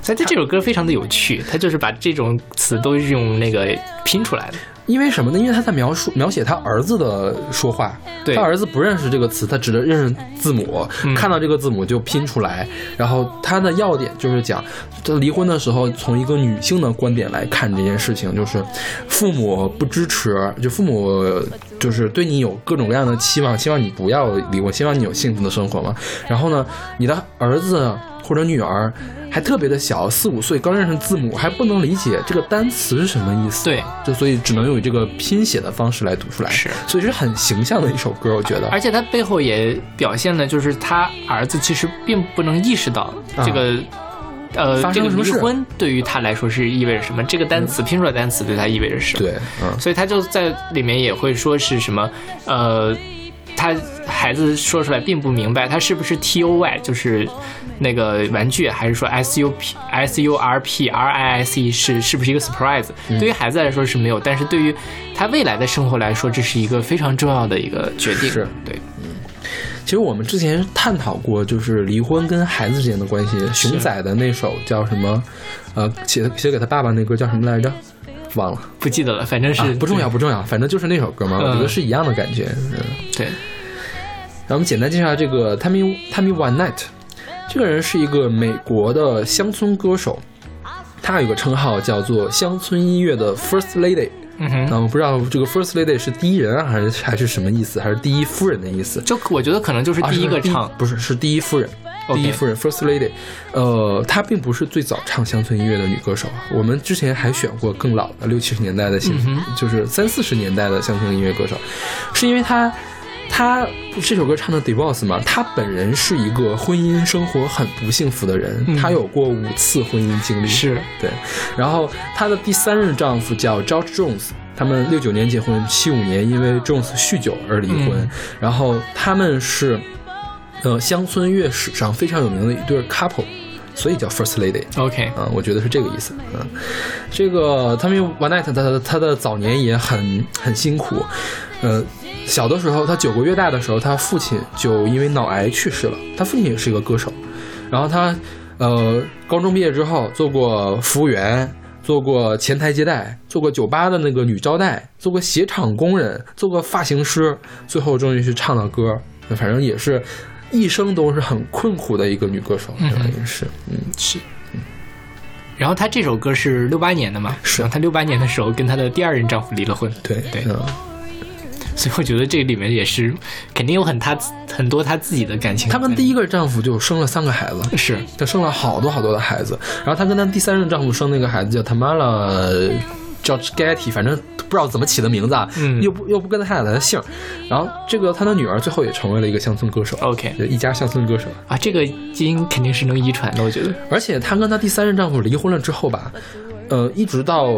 所以这这首歌非常的有趣，他就是把这种词都是用那个拼出来的。因为什么呢？因为他在描述描写他儿子的说话，对他儿子不认识这个词，他只能认识字母，嗯看到这个字母就拼出来。然后他的要点就是讲，他离婚的时候，从一个女性的观点来看这件事情，就是父母不支持，就父母就是对你有各种各样的期望，希望你不要离婚，希望你有幸福的生活嘛。然后呢，你的儿子或者女儿还特别的小，四五岁，刚认识字母，还不能理解这个单词是什么意思。对，就所以只能用这个拼写的方式来读出来。是所以是很形象的一首歌，我觉得。而且他背后也表现了，就是他儿子其实并不能意识到这个。呃，这个生了什么事离婚对于他来说是意味着什么？这个单词、拼出来单词对他意味着什么？对，嗯，所以他就在里面也会说是什么，呃，他孩子说出来并不明白，他是不是 T O Y 就是那个玩具，还是说 S U P S U R P R I S E 是是不是一个 surprise？、对于孩子来说是没有，但是对于他未来的生活来说，这是一个非常重要的一个决定。是对，嗯其实我们之前探讨过，就是离婚跟孩子之间的关系。熊仔的那首叫什么？呃，写写给他爸爸那歌叫什么来着？忘了不记得了，反正是、啊，不重要，不重要，反正就是那首歌嘛，嗯我觉得是一样的感觉。嗯，对，然后我们简单介绍这个 Tammy Tammy One Night，这个人是一个美国的乡村歌手，他有个称号叫做乡村音乐的 First Lady。嗯哼。那我不知道这个 First Lady 是第一人啊还是还是什么意思，还是第一夫人的意思？就我觉得可能就是第一个唱，不是是第一夫人。第一夫人 First Lady，呃，她并不是最早唱乡村音乐的女歌手啊。我们之前还选过更老的六七十年代的新，嗯就是三四十年代的乡村音乐歌手，是因为她她这首歌唱的 Divorce 嘛，她本人是一个婚姻生活很不幸福的人，嗯她有过五次婚姻经历，是对。然后她的第三任丈夫叫 George Jones，他们六九年结婚，七五年因为 Jones 酗酒而离婚。嗯然后他们是，呃，乡村乐史上非常有名的一对 couple。所以叫 First Lady。OK，嗯，我觉得是这个意思。嗯，这个 Tommy One Night 他的他的早年也很很辛苦，呃，小的时候他九个月大的时候，他父亲就因为脑癌去世了。他父亲也是一个歌手，然后他呃高中毕业之后做过服务员。做过前台接待，做过酒吧的那个女招待，做过鞋厂工人，做过发型师，最后终于去唱了歌。反正也是一生都是很困苦的一个女歌手，嗯是，嗯。是。然后她这首歌是六八年的嘛？是她六八年的时候跟她的第二任丈夫离了婚。对对嗯，所以我觉得这里面也是肯定有很她很多她自己的感情。她跟第一个丈夫就生了三个孩子，是她生了好多好多的孩子。然后她跟她第三任丈夫生那个孩子叫 Tamara，叫 Getty，反正不知道怎么起的名字啊，嗯又不又不跟他太太的姓。然后这个他的女儿最后也成为了一个乡村歌手 OK 一家乡村歌手。啊，这个基因肯定是能遗传的，我觉得。而且她跟她第三任丈夫离婚了之后吧，呃，一直到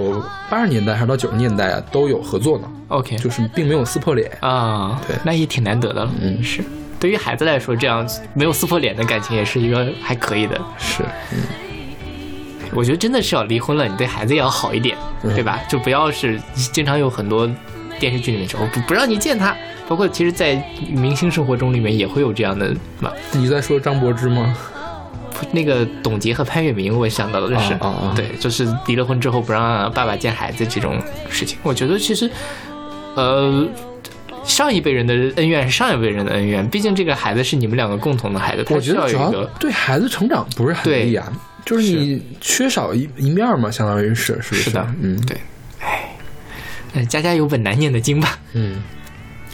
八十年代还是到九十年代啊，都有合作呢，OK，就是并没有撕破脸。啊，对那也挺难得的了。嗯是。对于孩子来说，这样没有撕破脸的感情也是一个还可以的。是，我觉得真的是要离婚了，你对孩子也要好一点，嗯对吧？就不要是经常有很多电视剧里面说不不让你见他，包括其实，在明星生活中里面也会有这样的嘛。你在说张柏芝吗？那个董洁和潘粤明，我想到的是，啊啊啊对，就是离了婚之后不让爸爸见孩子这种事情。我觉得其实，呃，上一辈人的恩怨是上一辈人的恩怨，毕竟这个孩子是你们两个共同的孩子，他我需觉得对孩子成长不是很对利啊，就是你缺少一一面嘛，相当于是，是不是的，嗯，对，哎，嗯家家有本难念的经吧。嗯，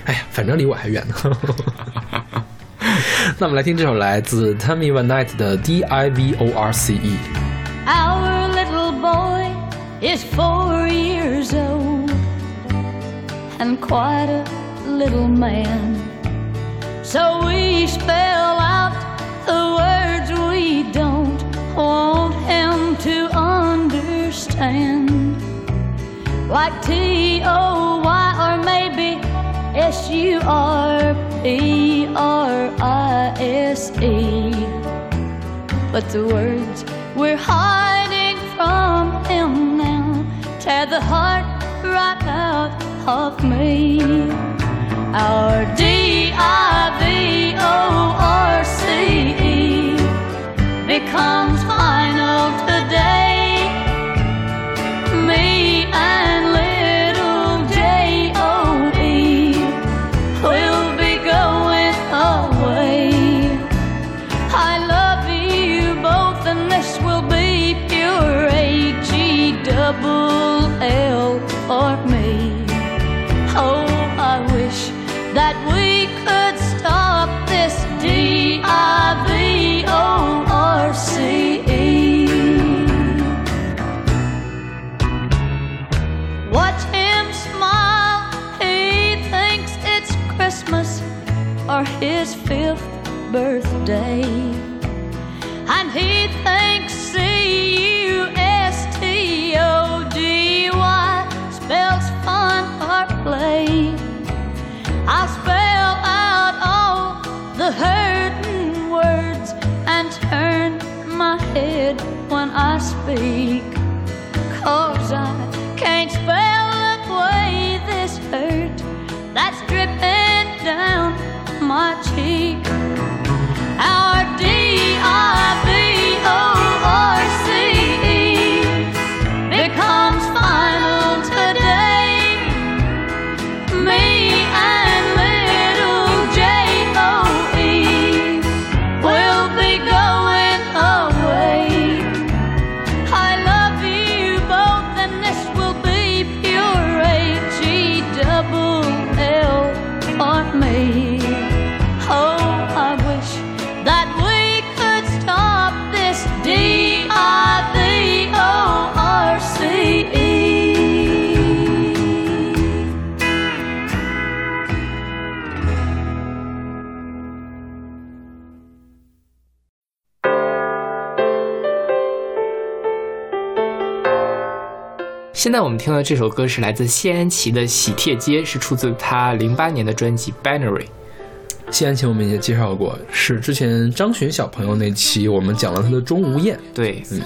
哎呀，反正离我还远呢。那我们来听这首来自 Tammy One Night 的 D I V O R C E。Our little boy is four years old and quite a little man. So we spell out him to understand. Like T O Y or maybe S U R P R I S E but the words we're hiding from him now tear the heart right out of me. Our D I V O R C E becomes final 谁没安慰 fifth birthday. And he thinks C U S T O D Y spells fun or play. I'll spell out all the hurting words and turn my head when I speak. Cause I can't spell away this hurt that's dripping my cheek. 在我们听到这首歌是来自谢安琪的《喜帖街》，是出自她零八年的专辑《Binary》。谢安琪我们也介绍过，是之前张巡小朋友那期我们讲了他的《钟无艳》。对，嗯，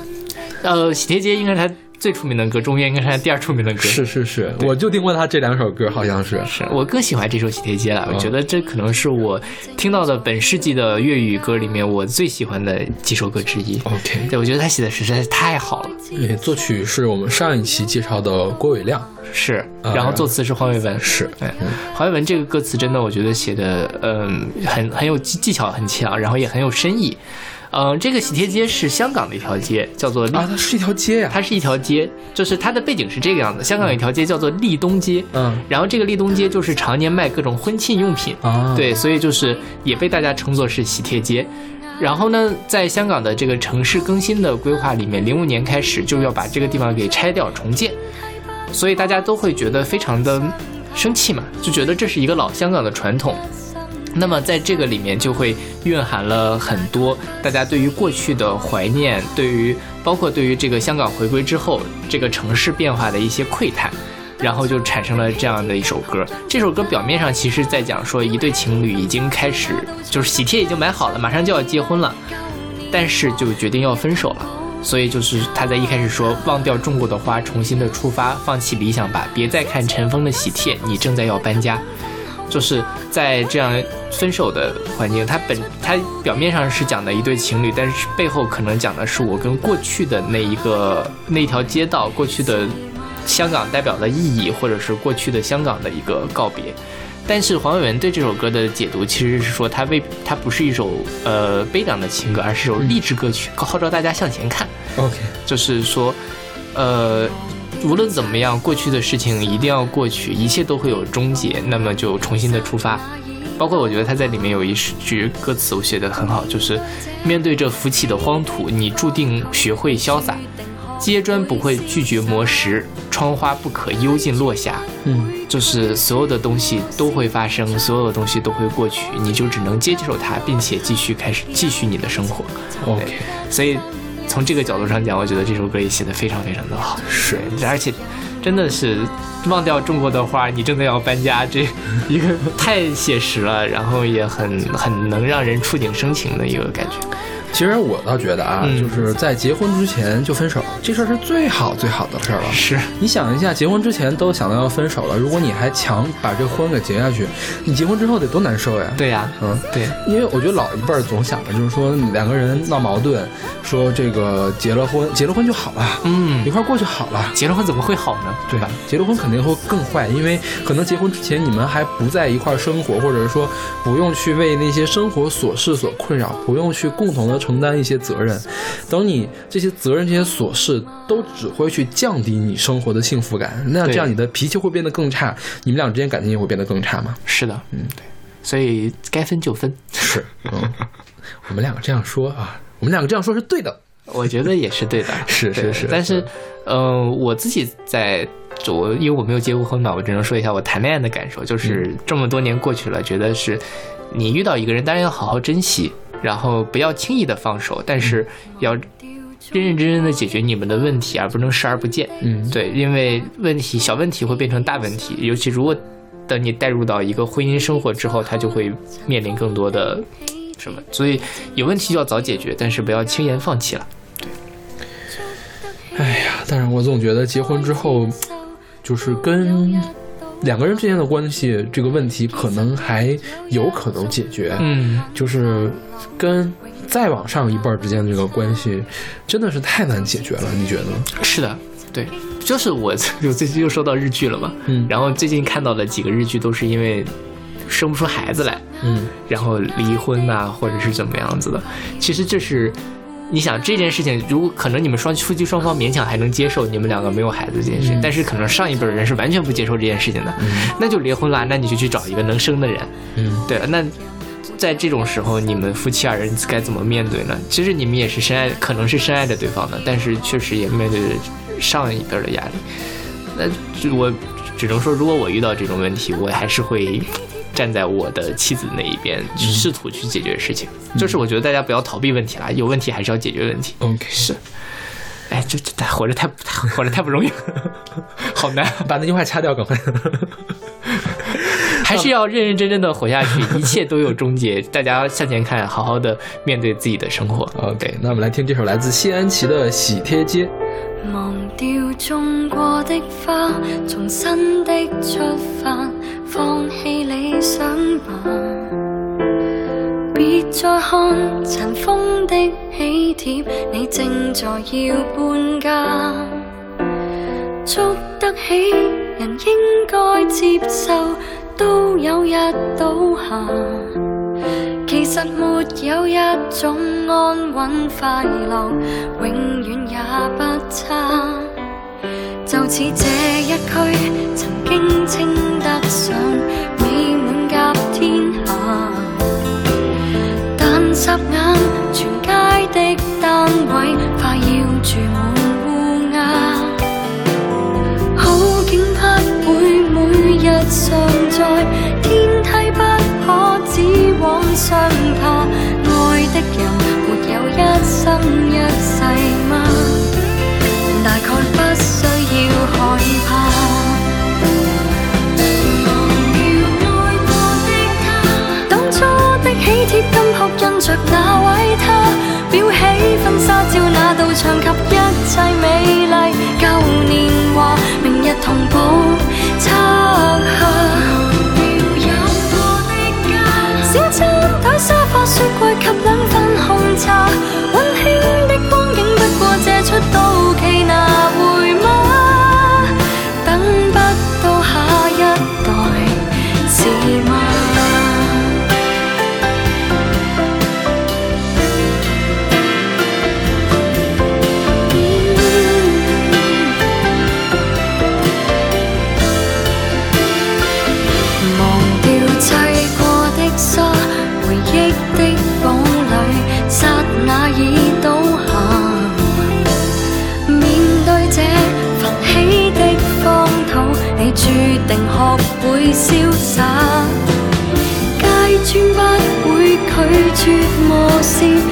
呃，喜帖街应该是他最出名的歌，中间应该是他第二出名的歌。是是是，我就听过他这两首歌，好像是。是我更喜欢这首《喜帖街》了，我觉得这可能是我听到的本世纪的粤语歌里面我最喜欢的几首歌之一。OK，对，我觉得他写的实在是太好了。对，作曲是我们上一期介绍的郭伟亮，是，然后作词是黄伟文。是，对，黄伟文这个歌词真的，我觉得写的，嗯，很很有技技巧很强，然后也很有深意。嗯，这个喜帖街是香港的一条街，叫做啊，它是一条街呀、它是一条街，就是它的背景是这个样子。香港有一条街叫做利东街，嗯，然后这个利东街就是常年卖各种婚庆用品，啊，对，所以就是也被大家称作是喜帖街。然后呢，在香港的这个城市更新的规划里面，零五年开始就要把这个地方给拆掉重建，所以大家都会觉得非常的生气嘛，就觉得这是一个老香港的传统。那么在这个里面就会蕴含了很多大家对于过去的怀念，对于包括对于这个香港回归之后这个城市变化的一些窥探，然后就产生了这样的一首歌。这首歌表面上其实在讲说一对情侣已经开始就是喜帖已经买好了，马上就要结婚了，但是就决定要分手了。所以就是他在一开始说忘掉种过的花，重新的出发，放弃理想吧，别再看尘封的喜帖，你正在要搬家。就是在这样分手的环境，它本它表面上是讲的一对情侣，但是背后可能讲的是我跟过去的那一个那一条街道，过去的香港代表的意义，或者是过去的香港的一个告别。但是黄伟文对这首歌的解读其实是说，它为它不是一首呃悲凉的情歌，而是一首励志歌曲，号召大家向前看。OK，就是说，呃，无论怎么样，过去的事情一定要过去，一切都会有终结，那么就重新的出发。包括我觉得他在里面有一句歌词，我写的很好，就是面对这浮起的荒土，你注定学会潇洒。街砖不会拒绝磨石，窗花不可幽禁落霞。嗯，就是所有的东西都会发生，所有的东西都会过去，你就只能接受它，并且继续开始继续你的生活。OK 对，所以从这个角度上讲，我觉得这首歌也写得非常非常的好。是，而且真的是忘掉中国的花，你真的要搬家，这一个 太写实了，然后也很很能让人触景生情的一个感觉。其实我倒觉得啊，嗯就是在结婚之前就分手，这事儿是最好最好的事儿了。是，你想一下，结婚之前都想到要分手了，如果你还强把这婚给结下去，你结婚之后得多难受呀？对呀、嗯，对，因为我觉得老一辈儿总想着就是说两个人闹矛盾，说这个结了婚，结了婚就好了，嗯一，块儿过就好了。结了婚怎么会好呢？对吧？结了婚肯定会更坏，因为可能结婚之前你们还不在一块儿生活，或者说不用去为那些生活琐事所困扰，不用去共同的承担一些责任。等你这些责任、这些琐事都只会去降低你生活的幸福感，那样这样你的脾气会变得更差，你们俩之间感情也会变得更差嘛？是的，嗯，对，所以该分就分。是，嗯，我们两个这样说啊，我们两个这样说是对的。我觉得也是对的，是是是但是，呃，我自己在我因为我没有结过婚嘛，我只能说一下我谈恋爱的感受，就是这么多年过去了，觉得是你遇到一个人，当然要好好珍惜，然后不要轻易的放手，但是要认认真真的解决你们的问题，而不能视而不见。嗯，对，因为问题小问题会变成大问题，尤其如果等你带入到一个婚姻生活之后，他就会面临更多的什么，所以有问题就要早解决，但是不要轻言放弃了。对哎呀，但是我总觉得结婚之后，就是跟两个人之间的关系这个问题，可能还有可能解决。嗯，就是跟再往上一辈儿之间的这个关系，真的是太难解决了，你觉得呢？是的，对，就是我 我最近又说到日剧了嘛，嗯然后最近看到的几个日剧都是因为生不出孩子来，嗯然后离婚呐、或者是怎么样子的。其实这是，你想这件事情，如果可能你们双夫妻双方勉强还能接受你们两个没有孩子这件事情，但是可能上一辈的人是完全不接受这件事情的，那就离婚啦，那你就去找一个能生的人，嗯，对了，那。在这种时候，你们夫妻二人该怎么面对呢？其实你们也是深爱，可能是深爱着对方的，但是确实也面对着上一辈的压力。那就我只能说，如果我遇到这种问题，我还是会站在我的妻子那一边，试图去解决事情。就是我觉得大家不要逃避问题啦，有问题还是要解决问题。，OK，是，哎，这这活着太 活着太不容易了，好难。把那句话掐掉，赶快。还是要认认真真的活下去，一切都有终结，大家向前看，好好的面对自己的生活。OK，那我们来听这首来自谢安琪的《喜帖街》。忘掉种过的花，重新的出發，放棄理想吧。別再看塵封的喜帖，你正在要搬家。捉得起人應該接受，都有日倒下。其實沒有一種安穩快樂，永遠也不差。就似这一区曾经称得上美满甲天下，但霎眼全街的单位快要住满乌鸦。好景不会每日常在，天梯不可只往上爬。爱的人没有一生一世着那位他，裱起婚纱照那道墙及一切美丽旧年华，明日同步拆下。学会潇洒，街穿不会拒绝磨蚀。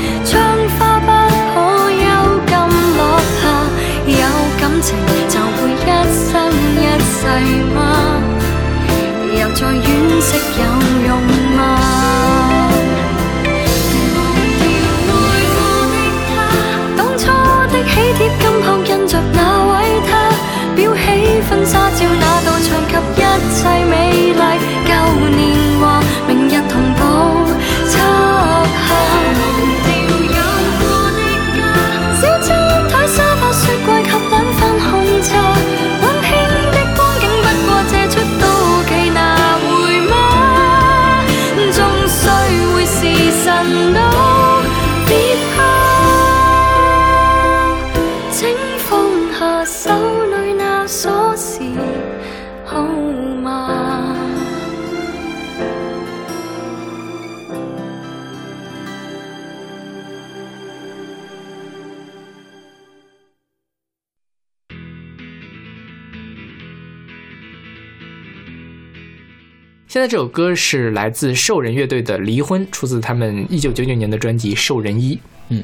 现在这首歌是来自兽人乐队的《离婚》，出自他们一九九九年的专辑《兽人一》。嗯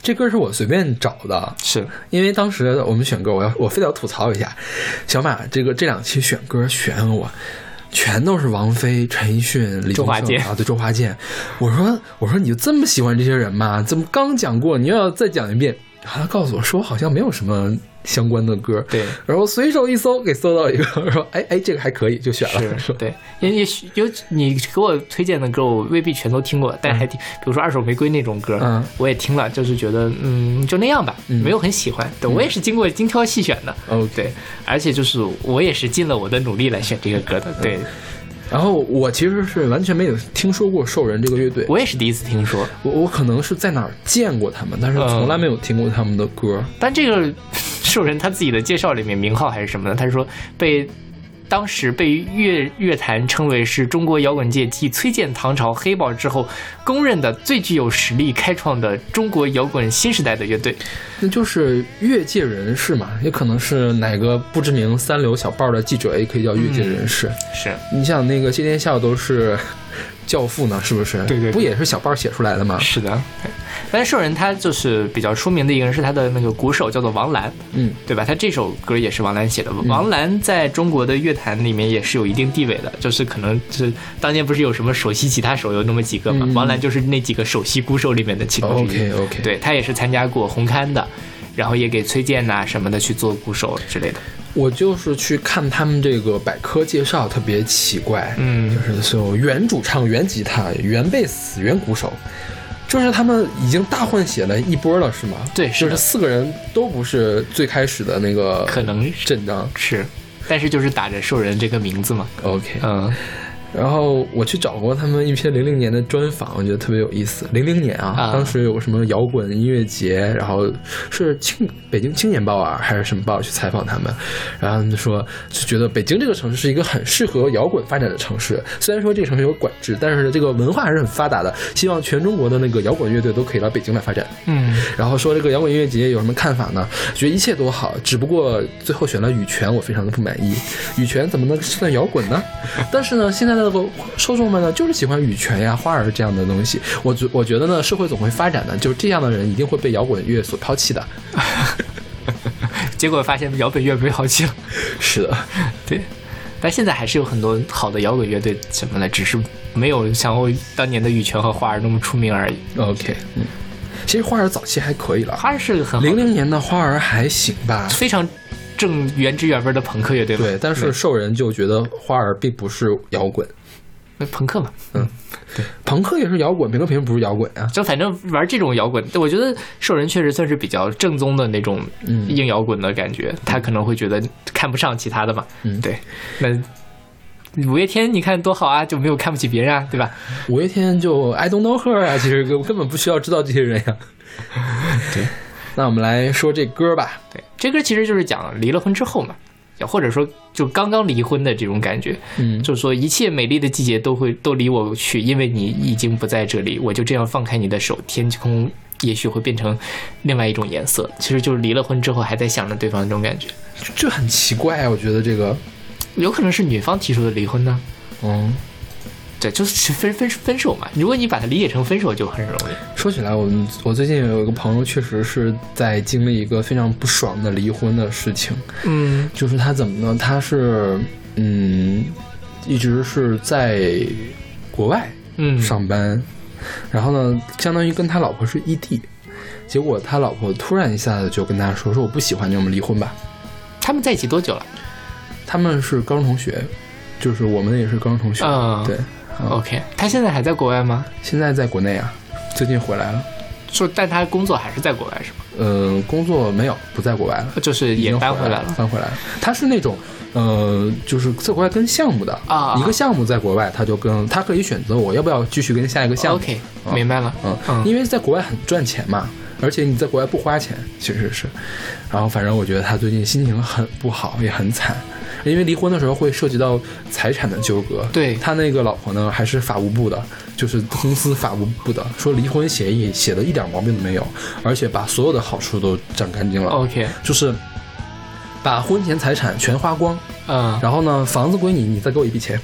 这歌是我随便找的，是因为当时我们选歌，我要我非得要吐槽一下，小马这个这两期选歌选我。全都是王菲、陈奕迅、李宗盛周华健啊，对周华健。我说我说你就这么喜欢这些人吗？怎么刚讲过，你又要再讲一遍？他告诉我说好像没有什么相关的歌。对，然后随手一搜，给搜到一个，说哎哎，这个还可以，就选了。是，对，因为有你给我推荐的歌，我未必全都听过，但还听，比如说《二手玫瑰》那种歌，嗯。我也听了，就是觉得嗯，就那样吧，嗯。没有很喜欢。对我也是经过精挑细选的，哦，对，而且就是我也是尽了我的努力来选这个歌的，对。然后我其实是完全没有听说过兽人这个乐队，我也是第一次听说。我我可能是在哪儿见过他们，但是从来没有听过他们的歌。但这个兽人他自己的介绍里面名号还是什么呢？他说被当时被乐乐坛称为是中国摇滚界继崔健、唐朝、黑豹之后公认的最具有实力开创的中国摇滚新时代的乐队。那就是乐界人士嘛，也可能是哪个不知名三流小报的记者，也可以叫乐界人士。是你想那个谢天笑都是教父呢？是不是？对对对不也是小报写出来的吗？是的，对但是兽人他就是比较出名的一个人是他的那个鼓手叫做王兰，嗯，对吧？他这首歌也是王兰写的。王兰在中国的乐坛里面也是有一定地位的，就是可能是当年不是有什么首席吉他手有那么几个嘛，嗯王兰就是那几个首席鼓手里面的其中之一。OK OK，对他也是参加过红磡的，然后也给崔健呐、什么的去做鼓手之类的。我就是去看他们这个百科介绍，特别奇怪，嗯就是所有原主唱、原吉他、原贝斯、原鼓手，就是他们已经大换血了一波了，是吗？对是的就是四个人都不是最开始的那个可能是阵仗。是，但是就是打着兽人这个名字嘛。OK，嗯，然后我去找过他们一篇零零年的专访，我觉得特别有意思。零零年啊，啊当时有个什么摇滚音乐节，然后是青北京青年报啊还是什么报去采访他们，然后他们说就觉得北京这个城市是一个很适合摇滚发展的城市。虽然说这个城市有管制，但是这个文化还是很发达的。希望全中国的那个摇滚乐队都可以来北京来发展。嗯，然后说这个摇滚音乐节有什么看法呢？觉得一切都好，只不过最后选了羽泉，我非常的不满意。羽泉怎么能算摇滚呢？但是呢，现在的受众们呢，就是喜欢羽泉呀、花儿这样的东西。我觉我觉得呢，社会总会发展的，就是这样的人一定会被摇滚乐所抛弃的。结果发现摇滚乐被抛弃了。是的，对，但现在还是有很多好的摇滚乐队什么的，只是没有像我当年的羽泉和花儿那么出名而已。OK，嗯，其实花儿早期还可以了，花儿是个很零零年的花儿还行吧。非常正原汁原味的朋克乐队嘛。对，但是兽人就觉得花儿并不是摇滚，那朋克嘛，嗯，对朋克也是摇滚，朋克凭什么不是摇滚啊？就反正玩这种摇滚，我觉得兽人确实算是比较正宗的那种嗯硬摇滚的感觉，他可能会觉得看不上其他的嘛。嗯对，那。五月天，你看多好啊，就没有看不起别人啊，对吧？五月天就 I don't know her 啊，其实根根本不需要知道这些人呀。对，那我们来说这歌吧。对，这歌其实就是讲离了婚之后嘛，或者说就刚刚离婚的这种感觉。嗯，就是说一切美丽的季节都会都离我去，因为你已经不在这里，我就这样放开你的手，天空也许会变成另外一种颜色。其实就是离了婚之后还在想着对方那种感觉，这很奇怪啊，我觉得这个，有可能是女方提出的离婚呢。嗯，对，就是分分分手嘛。如果你把它理解成分手，就很容易。说起来，我们我最近有一个朋友，确实是在经历一个非常不爽的离婚的事情。嗯就是他怎么呢？他是嗯，一直是在国外嗯，上班，然后呢，相当于跟他老婆是异地。结果他老婆突然一下子就跟他说：“说我不喜欢你，我们离婚吧。他们在一起多久了？”他们是高中同学，就是我们也是高中同学。嗯对，嗯 OK，他现在还在国外吗？现在在国内啊，最近回来了。说，但他工作还是在国外是吗？呃，工作没有，不在国外了，就是也搬回来了。搬回来了。他是那种。呃，就是在国外跟项目的啊一个项目在国外，他就跟他可以选择我要不要继续跟下一个项目。OK，嗯明白了。嗯，嗯因为在国外很赚钱嘛，而且你在国外不花钱，其实是。然后反正我觉得他最近心情很不好，也很惨，因为离婚的时候会涉及到财产的纠葛。对他那个老婆呢，还是法务部的，就是公司法务部的，说离婚协议写的一点毛病都没有，而且把所有的好处都占干净了。OK，就是把婚前财产全花光，嗯，然后呢，房子归你，你再给我一笔钱，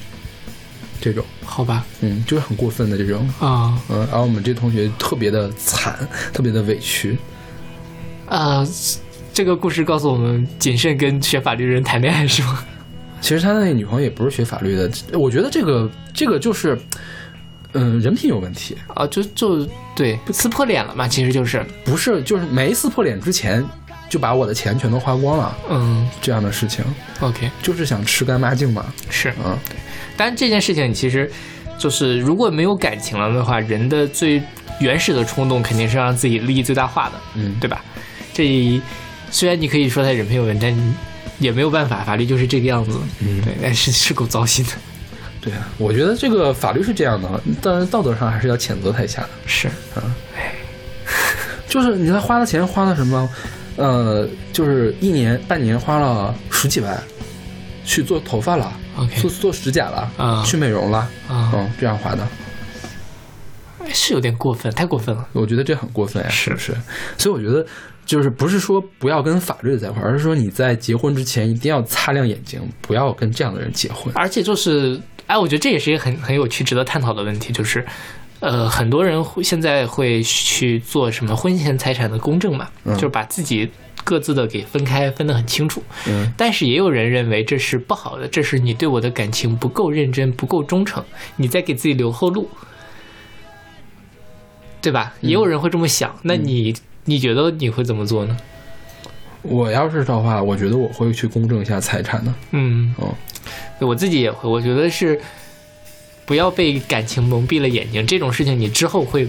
这种，好吧，嗯，就是很过分的这种。啊嗯，然后我们这同学特别的惨，特别的委屈。啊，这个故事告诉我们，谨慎跟学法律的人谈恋爱是吗？其实他那女朋友也不是学法律的，我觉得这个这个就是，嗯、人品有问题，啊，就就对，撕破脸了嘛，其实就是，不是就是没撕破脸之前就把我的钱全都花光了，嗯这样的事情，OK，就是想吃干抹净嘛。是。嗯，但这件事情其实就是如果没有感情了的话，人的最原始的冲动肯定是让自己利益最大化的，嗯对吧？这虽然你可以说他人品有问题，但也没有办法，法律就是这个样子，嗯。对，但是 是够糟心的，对啊，我觉得这个法律是这样的，但是道德上还是要谴责他一下的。是，就是你他花的钱花了什么？呃，就是一年半年花了十几万，去做头发了 OK 做做指甲了，啊。去美容了，啊。嗯，这样花的，是有点过分，太过分了。我觉得这很过分呀，是不是？所以我觉得就是不是说不要跟法律在一块儿，而是说你在结婚之前一定要擦亮眼睛，不要跟这样的人结婚。而且就是哎，我觉得这也是一个很很有趣、值得探讨的问题，就是，呃，很多人会现在会去做什么婚前财产的公证嘛，就是把自己各自的给分开，分得很清楚。嗯，但是也有人认为这是不好的，这是你对我的感情不够认真、不够忠诚，你在给自己留后路，对吧？也有人会这么想。那你你觉得你会怎么做呢？我要是的话，我觉得我会去公证一下财产的。嗯，哦，我自己也会，我觉得是不要被感情蒙蔽了眼睛，这种事情你之后会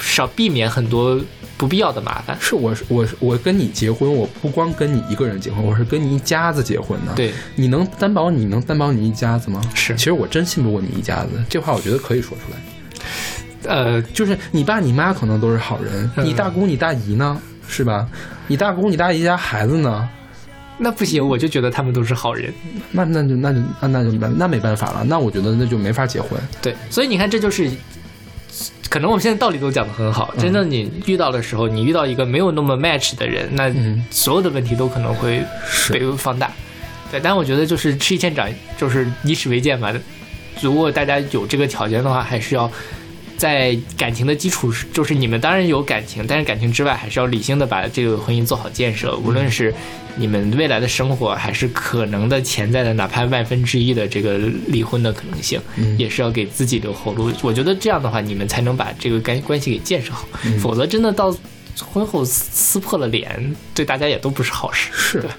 少避免很多不必要的麻烦。是我是我是我跟你结婚，我不光跟你一个人结婚，我是跟你一家子结婚的。对，你能担保你能担保你一家子吗？是其实我真信不过你一家子，这话我觉得可以说出来。呃，就是你爸你妈可能都是好人，嗯你大姑你大姨呢，是吧？你大姑你大姨家孩子呢，那不行，我就觉得他们都是好人。那那就那就那那就那那没办法了，那我觉得那就没法结婚。对，所以你看，这就是可能我们现在道理都讲得很好，真的你遇到的时候，你遇到一个没有那么 match 的人，那嗯所有的问题都可能会被放大。对，但我觉得就是吃一堑长，就是以史为鉴吧。如果大家有这个条件的话，还是要在感情的基础是，就是你们当然有感情，但是感情之外，还是要理性的把这个婚姻做好建设。无论是你们未来的生活，还是可能的潜在的哪怕万分之一的这个离婚的可能性，也是要给自己留后路。我觉得这样的话，你们才能把这个关关系给建设好。否则，真的到婚后撕撕破了脸，对大家也都不是好事。是对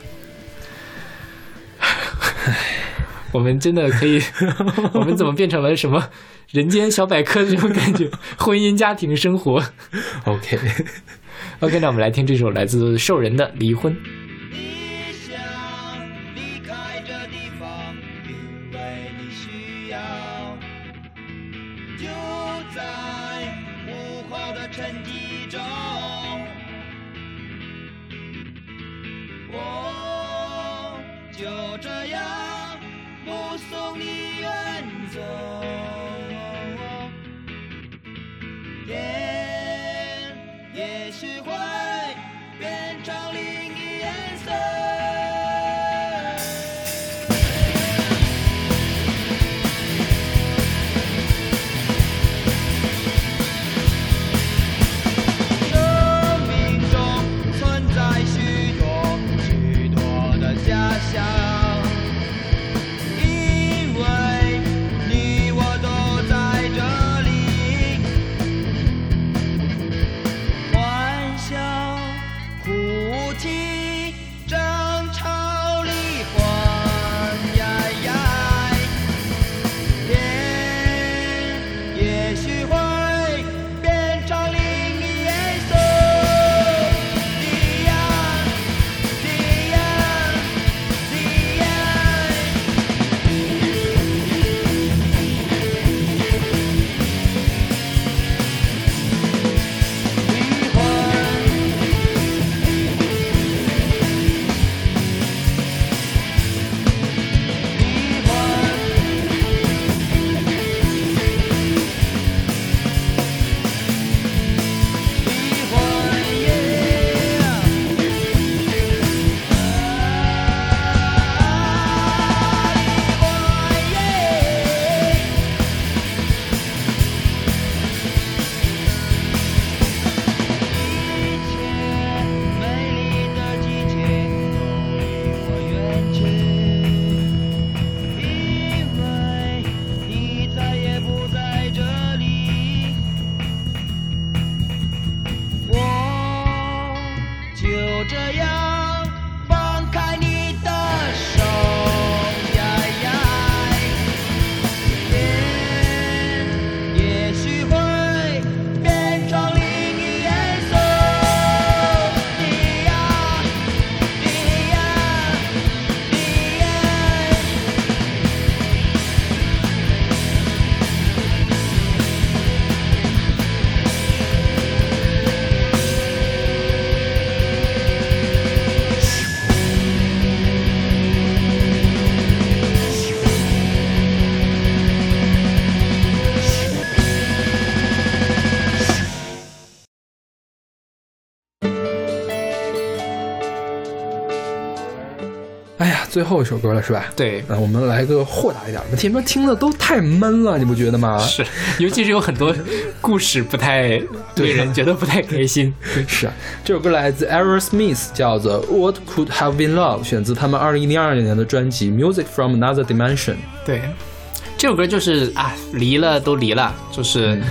我们真的可以，我们怎么变成了什么人间小百科的这种感觉？婚姻家庭生活。OK，OK，那我们来听这首来自兽人的《离婚》。最后一首歌了，是吧？对，那我们来个豁达一点的，前面听的都太闷了，你不觉得吗？是，尤其是有很多故事不太对令人觉得不太开心。是啊，这首歌来自 Aerosmith，叫做《What Could Have Been Love》，选自他们二零零二年的专辑《Music from Another Dimension》。对，这首歌就是啊，离了都离了，就是。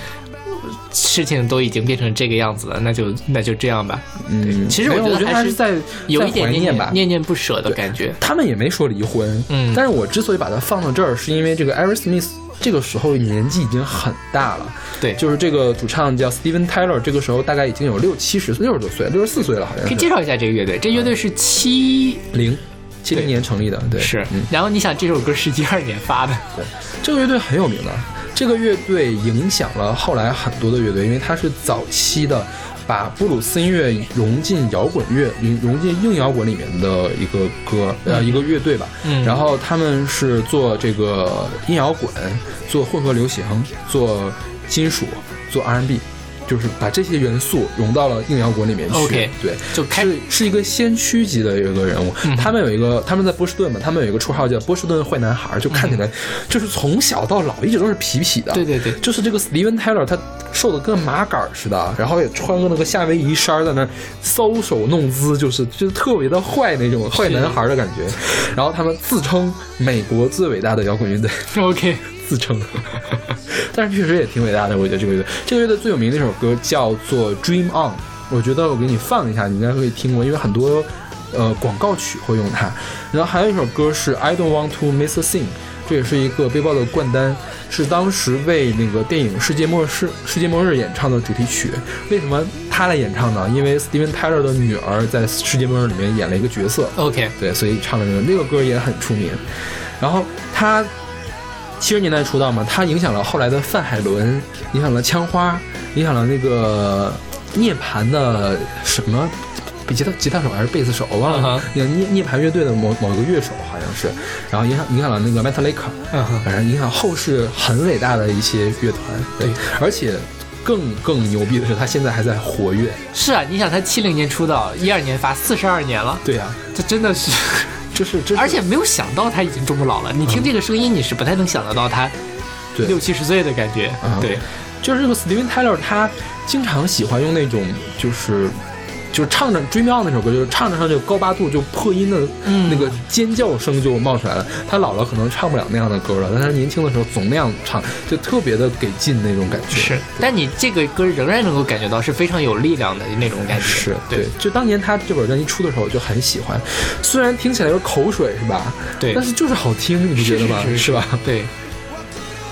事情都已经变成这个样子了，那就那就这样吧。嗯，其实我觉得还是在有一点念念吧。念念不舍的感觉。他们也没说离婚，嗯但是我之所以把它放到这儿，是因为这个 Aerosmith 这个时候年纪已经很大了，对，就是这个主唱叫 Steven Tyler，这个时候大概已经有六七十岁，六十多岁，六十四岁了，好像可以介绍一下这个乐队。这乐队是七零七零年成立的，对，是嗯，，然后你想这首歌是一二年发的，对，这个乐队很有名的。这个乐队影响了后来很多的乐队，因为它是早期的把布鲁斯音乐融进摇滚乐、融融进硬摇滚里面的一个歌，呃，一个乐队吧。嗯然后他们是做这个硬摇滚，做混合流行，做金属，做 R&B。就是把这些元素融到了硬摇滚里面去 OK，对，就开是是一个先驱级的一个人物。嗯他们有一个，他们在波士顿嘛，他们有一个绰号叫波士顿坏男孩，就看起来就是从小到老一直都是痞痞的。对对对就是这个 Steven Tyler，他瘦的跟麻杆似的，然后也穿个那个夏威夷衫在那搔首弄姿，就是就是特别的坏那种坏男孩的感觉。然后他们自称美国最伟大的摇滚乐队。OK，自称，但是确实也挺伟大的。我觉得这个乐队，这个乐队最有名的一首歌叫做《Dream On》，我觉得我给你放一下，你应该会听过，因为很多呃广告曲会用它。然后还有一首歌是《I Don't Want to Miss a Thing》，这也是一个背包的冠单，是当时为那个电影《世界末日》世界末日演唱的主题曲。为什么他来演唱呢？因为 Steven Tyler 的女儿在《世界末日》里面演了一个角色。OK，对，所以唱了那个那个歌也很出名。然后他七十年代出道嘛，他影响了后来的范海伦，影响了枪花，影响了那个涅槃的什么。吉他吉他手还是贝斯手，我忘了涅涅槃乐队的某某一个乐手好像是，然后影响影响了那个 Metallica，嗯哼反正影响后世很伟大的一些乐团。对，而且更更牛逼的是，他现在还在活跃。是啊，你想他七零年出道，一二年发，四十二年了，对呀、这真的是，就是这是而且没有想到他已经这么老了。你听这个声音，你是不太能想得到他六七十岁的感觉。啊对，就是这个 Steven Tyler，他经常喜欢用那种就是。就是唱着《Dream On》那首歌，就是唱着唱着高八度就破音的嗯那个尖叫声就冒出来了。他老了可能唱不了那样的歌了，但他年轻的时候总那样唱，就特别的给劲那种感觉。是，但你这个歌仍然能够感觉到是非常有力量的那种感觉。是对就当年他这本专辑出的时候，我就很喜欢，虽然听起来有口水是吧？对但是就是好听，你不觉得吗？是是吧？对。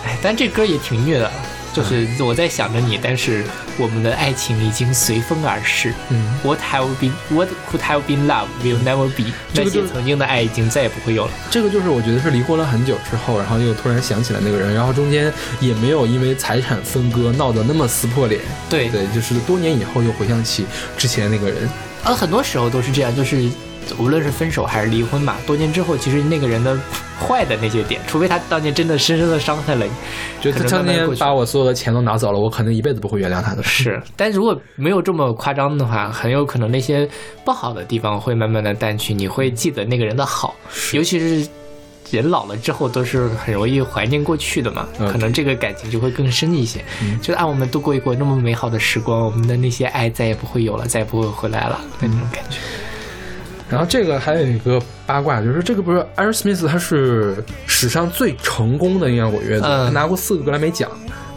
哎，但这歌也挺虐的，就是我在想着你，但是我们的爱情已经随风而逝。嗯，What have been, What could have been love will never be。那些这个就是曾经的爱已经再也不会有了。这个就是我觉得是离婚了很久之后，然后又突然想起来那个人，然后中间也没有因为财产分割闹得那么撕破脸。对对，就是多年以后又回想起之前那个人。呃，很多时候都是这样，就是无论是分手还是离婚嘛，多年之后，其实那个人的坏的那些点，除非他当年真的深深的伤害了你，可能觉得他当年把我所有的钱都拿走了，我可能一辈子不会原谅他的。是，但如果没有这么夸张的话，很有可能那些不好的地方会慢慢的淡去，你会记得那个人的好，尤其是。人老了之后都是很容易怀念过去的嘛，嗯可能这个感情就会更深一些。就是啊，我们度过一过那么美好的时光，我们的那些爱再也不会有了，再也不会回来了的那种感觉。然后这个还有一个八卦，就是这个不是 Aerosmith，他是史上最成功的音乐滚乐队，嗯他拿过四个格莱美奖，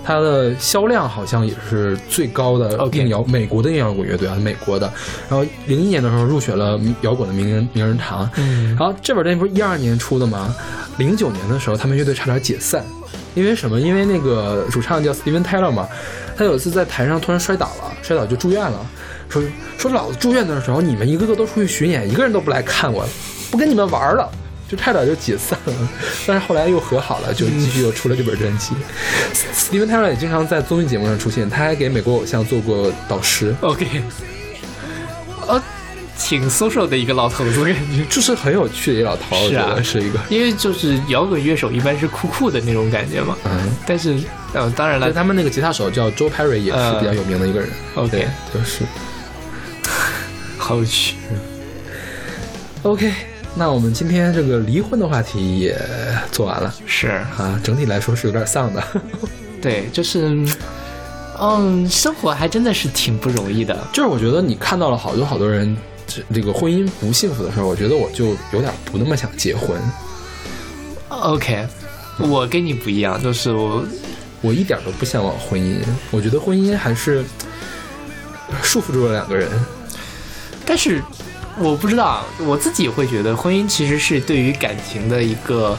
他的销量好像也是最高的 OK 硬摇美国的硬摇滚乐队啊，美国的。然后零一年的时候入选了摇滚的名人名人堂，嗯然后这本专辑不是一二年出的吗？零九年的时候，他们乐队差点解散，因为什么？因为那个主唱叫 Steven Tyler 嘛，他有一次在台上突然摔倒了，摔倒就住院了。说说老子住院的时候，你们一个个都出去巡演，一个人都不来看我，不跟你们玩了。就差点就解散了，但是后来又和好了，就继续又出了这本专辑。Steven Tyler 也经常在综艺节目上出现，他还给美国偶像做过导师，OK，呃，挺 social 的一个老头子，感觉。就是很有趣的一老头，是啊得是一个。因为就是摇滚乐手一般是酷酷的那种感觉嘛，嗯，但是呃，当然了，他们那个吉他手叫 Joe Perry，也是比较有名的一个人。呃 OK，就是好有趣。OK。那我们今天这个离婚的话题也做完了是啊，整体来说是有点丧的。对，就是，嗯，生活还真的是挺不容易的。就是我觉得你看到了好多好多人这这个婚姻不幸福的时候，我觉得我就有点不那么想结婚。OK，我跟你不一样，就是我我一点都不向往婚姻，我觉得婚姻还是束缚住了两个人。但是我不知道，我自己会觉得婚姻其实是对于感情的一个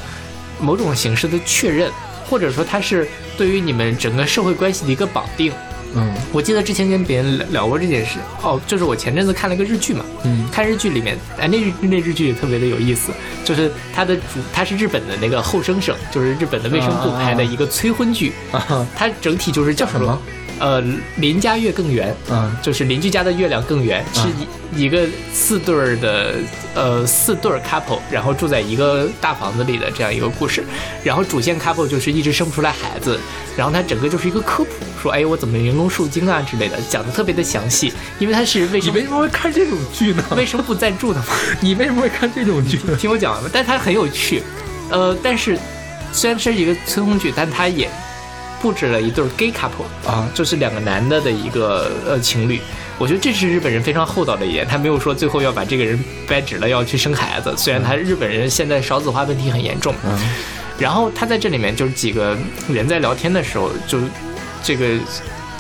某种形式的确认，或者说它是对于你们整个社会关系的一个绑定。嗯。我记得之前跟别人聊聊过这件事，哦，就是我前阵子看了一个日剧嘛，嗯。看日剧里面，哎，那日那日剧也特别的有意思，就是它的主它是日本的那个后生省，就是日本的卫生部拍的一个催婚剧，啊它整体就是叫什么？呃，邻家月更圆，啊就是邻居家的月亮更圆，是一一个四对儿的呃四对儿 couple，然后住在一个大房子里的这样一个故事。然后主线 couple 就是一直生不出来孩子，然后它整个就是一个科普，说哎我怎么人工受精啊之类的，讲的特别的详细，因为它是为什么你为什么会看这种剧呢？为什么不赞助的嘛。你为什么会看这种剧呢？听我讲完吧，但它很有趣，呃，但是虽然是一个催婚剧，但它也布置了一对 gay couple。啊，就是两个男的的一个呃情侣。我觉得这是日本人非常厚道的一点，他没有说最后要把这个人掰直了要去生孩子。虽然他日本人现在少子化问题很严重，嗯然后他在这里面就是几个人在聊天的时候，就这个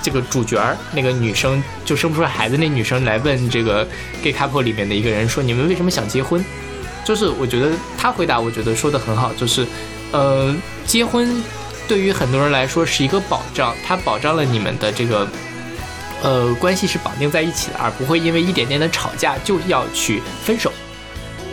这个主角儿那个女生就生不出来孩子，那女生来问这个 gay couple 里面的一个人说：“你们为什么想结婚？”就是我觉得他回答，我觉得说的很好，就是呃，结婚对于很多人来说是一个保障，它保障了你们的这个。呃，关系是绑定在一起的，而不会因为一点点的吵架就要去分手。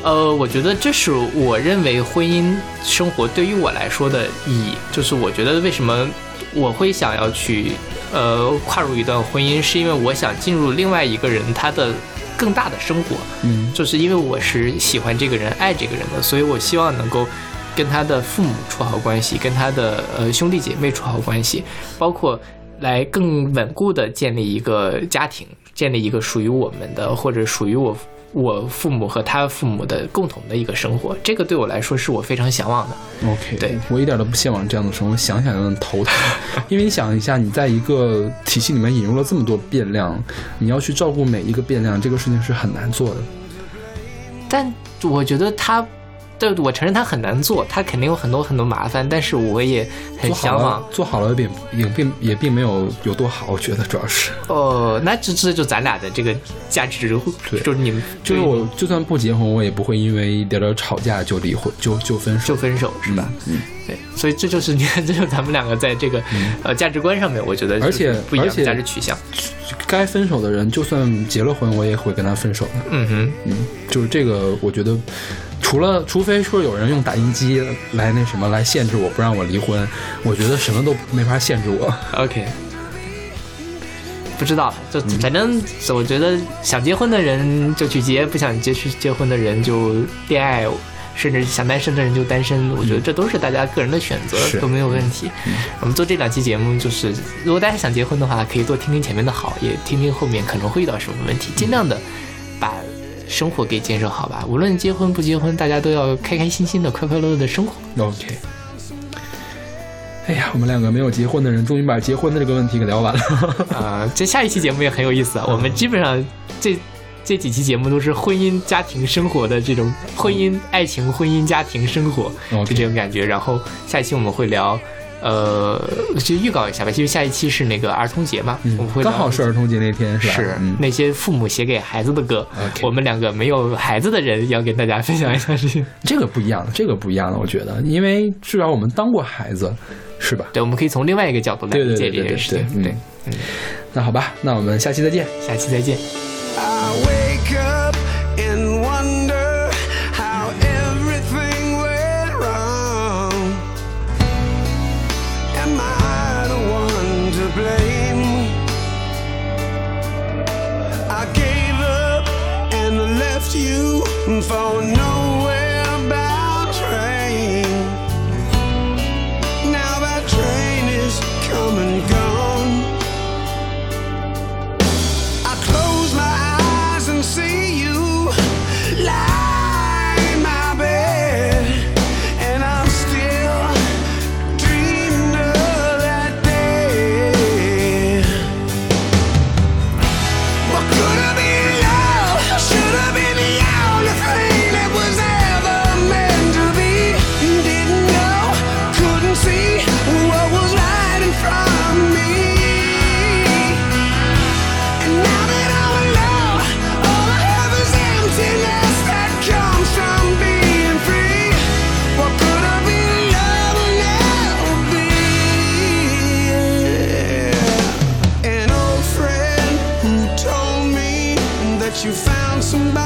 呃，我觉得这是我认为婚姻生活对于我来说的意义，就是我觉得为什么我会想要去呃跨入一段婚姻，是因为我想进入另外一个人他的更大的生活，嗯就是因为我是喜欢这个人、爱这个人的，所以我希望能够跟他的父母处好关系，跟他的呃兄弟姐妹处好关系，包括来更稳固的建立一个家庭，建立一个属于我们的或者属于我我父母和他父母的共同的一个生活。这个对我来说是我非常向往的。，OK，对我一点都不向往这样的生活，想想就头疼。因为你想一下，你在一个体系里面引入了这么多变量，你要去照顾每一个变量，这个事情是很难做的。但我觉得他。对，我承认他很难做，他肯定有很多很多麻烦，但是我也很做向往好了，。做好了也并也并也并没有有多好，我觉得主要是，哦，那这这就咱俩的这个价值，对就是你们就是我就算不结婚，我也不会因为一点点吵架就离婚，就就分手就。分手是吧？嗯，对，所以这就是你看，这就是咱们两个在这个、呃价值观上面，我觉得而且不一样的价值取向。该分手的人，就算结了婚，我也会跟他分手的。嗯哼，嗯，就是这个，我觉得除了除非说有人用打印机来那什么来限制我，不让我离婚，我觉得什么都没法限制我。OK，不知道，就反正我觉得想结婚的人就去结，不想结去结婚的人就恋爱，甚至想单身的人就单身。我觉得这都是大家个人的选择，都没有问题。我们做这两期节目，就是如果大家想结婚的话，可以多听听前面的好，也听听后面可能会遇到什么问题，尽量的把。生活给建设好吧，无论结婚不结婚，大家都要开开心心的、快快乐乐的生活。OK。哎呀，我们两个没有结婚的人，终于把结婚的这个问题给聊完了。啊，这下一期节目也很有意思啊。我们基本上这这几期节目都是婚姻家庭生活的这种婚姻、爱情、婚姻家庭生活就这种感觉。然后下一期我们会聊，呃，就预告一下吧，因为下一期是那个儿童节嘛，我们会刚好是儿童节那天，是吧？是嗯，那些父母写给孩子的歌我们两个没有孩子的人要跟大家分享一下这些。这个不一样的，这个不一样的，我觉得，因为至少我们当过孩子，是吧？对，我们可以从另外一个角度来理解对对对这件事情。对嗯那好吧，那我们下期再见。下期再见。I wake up for no somebody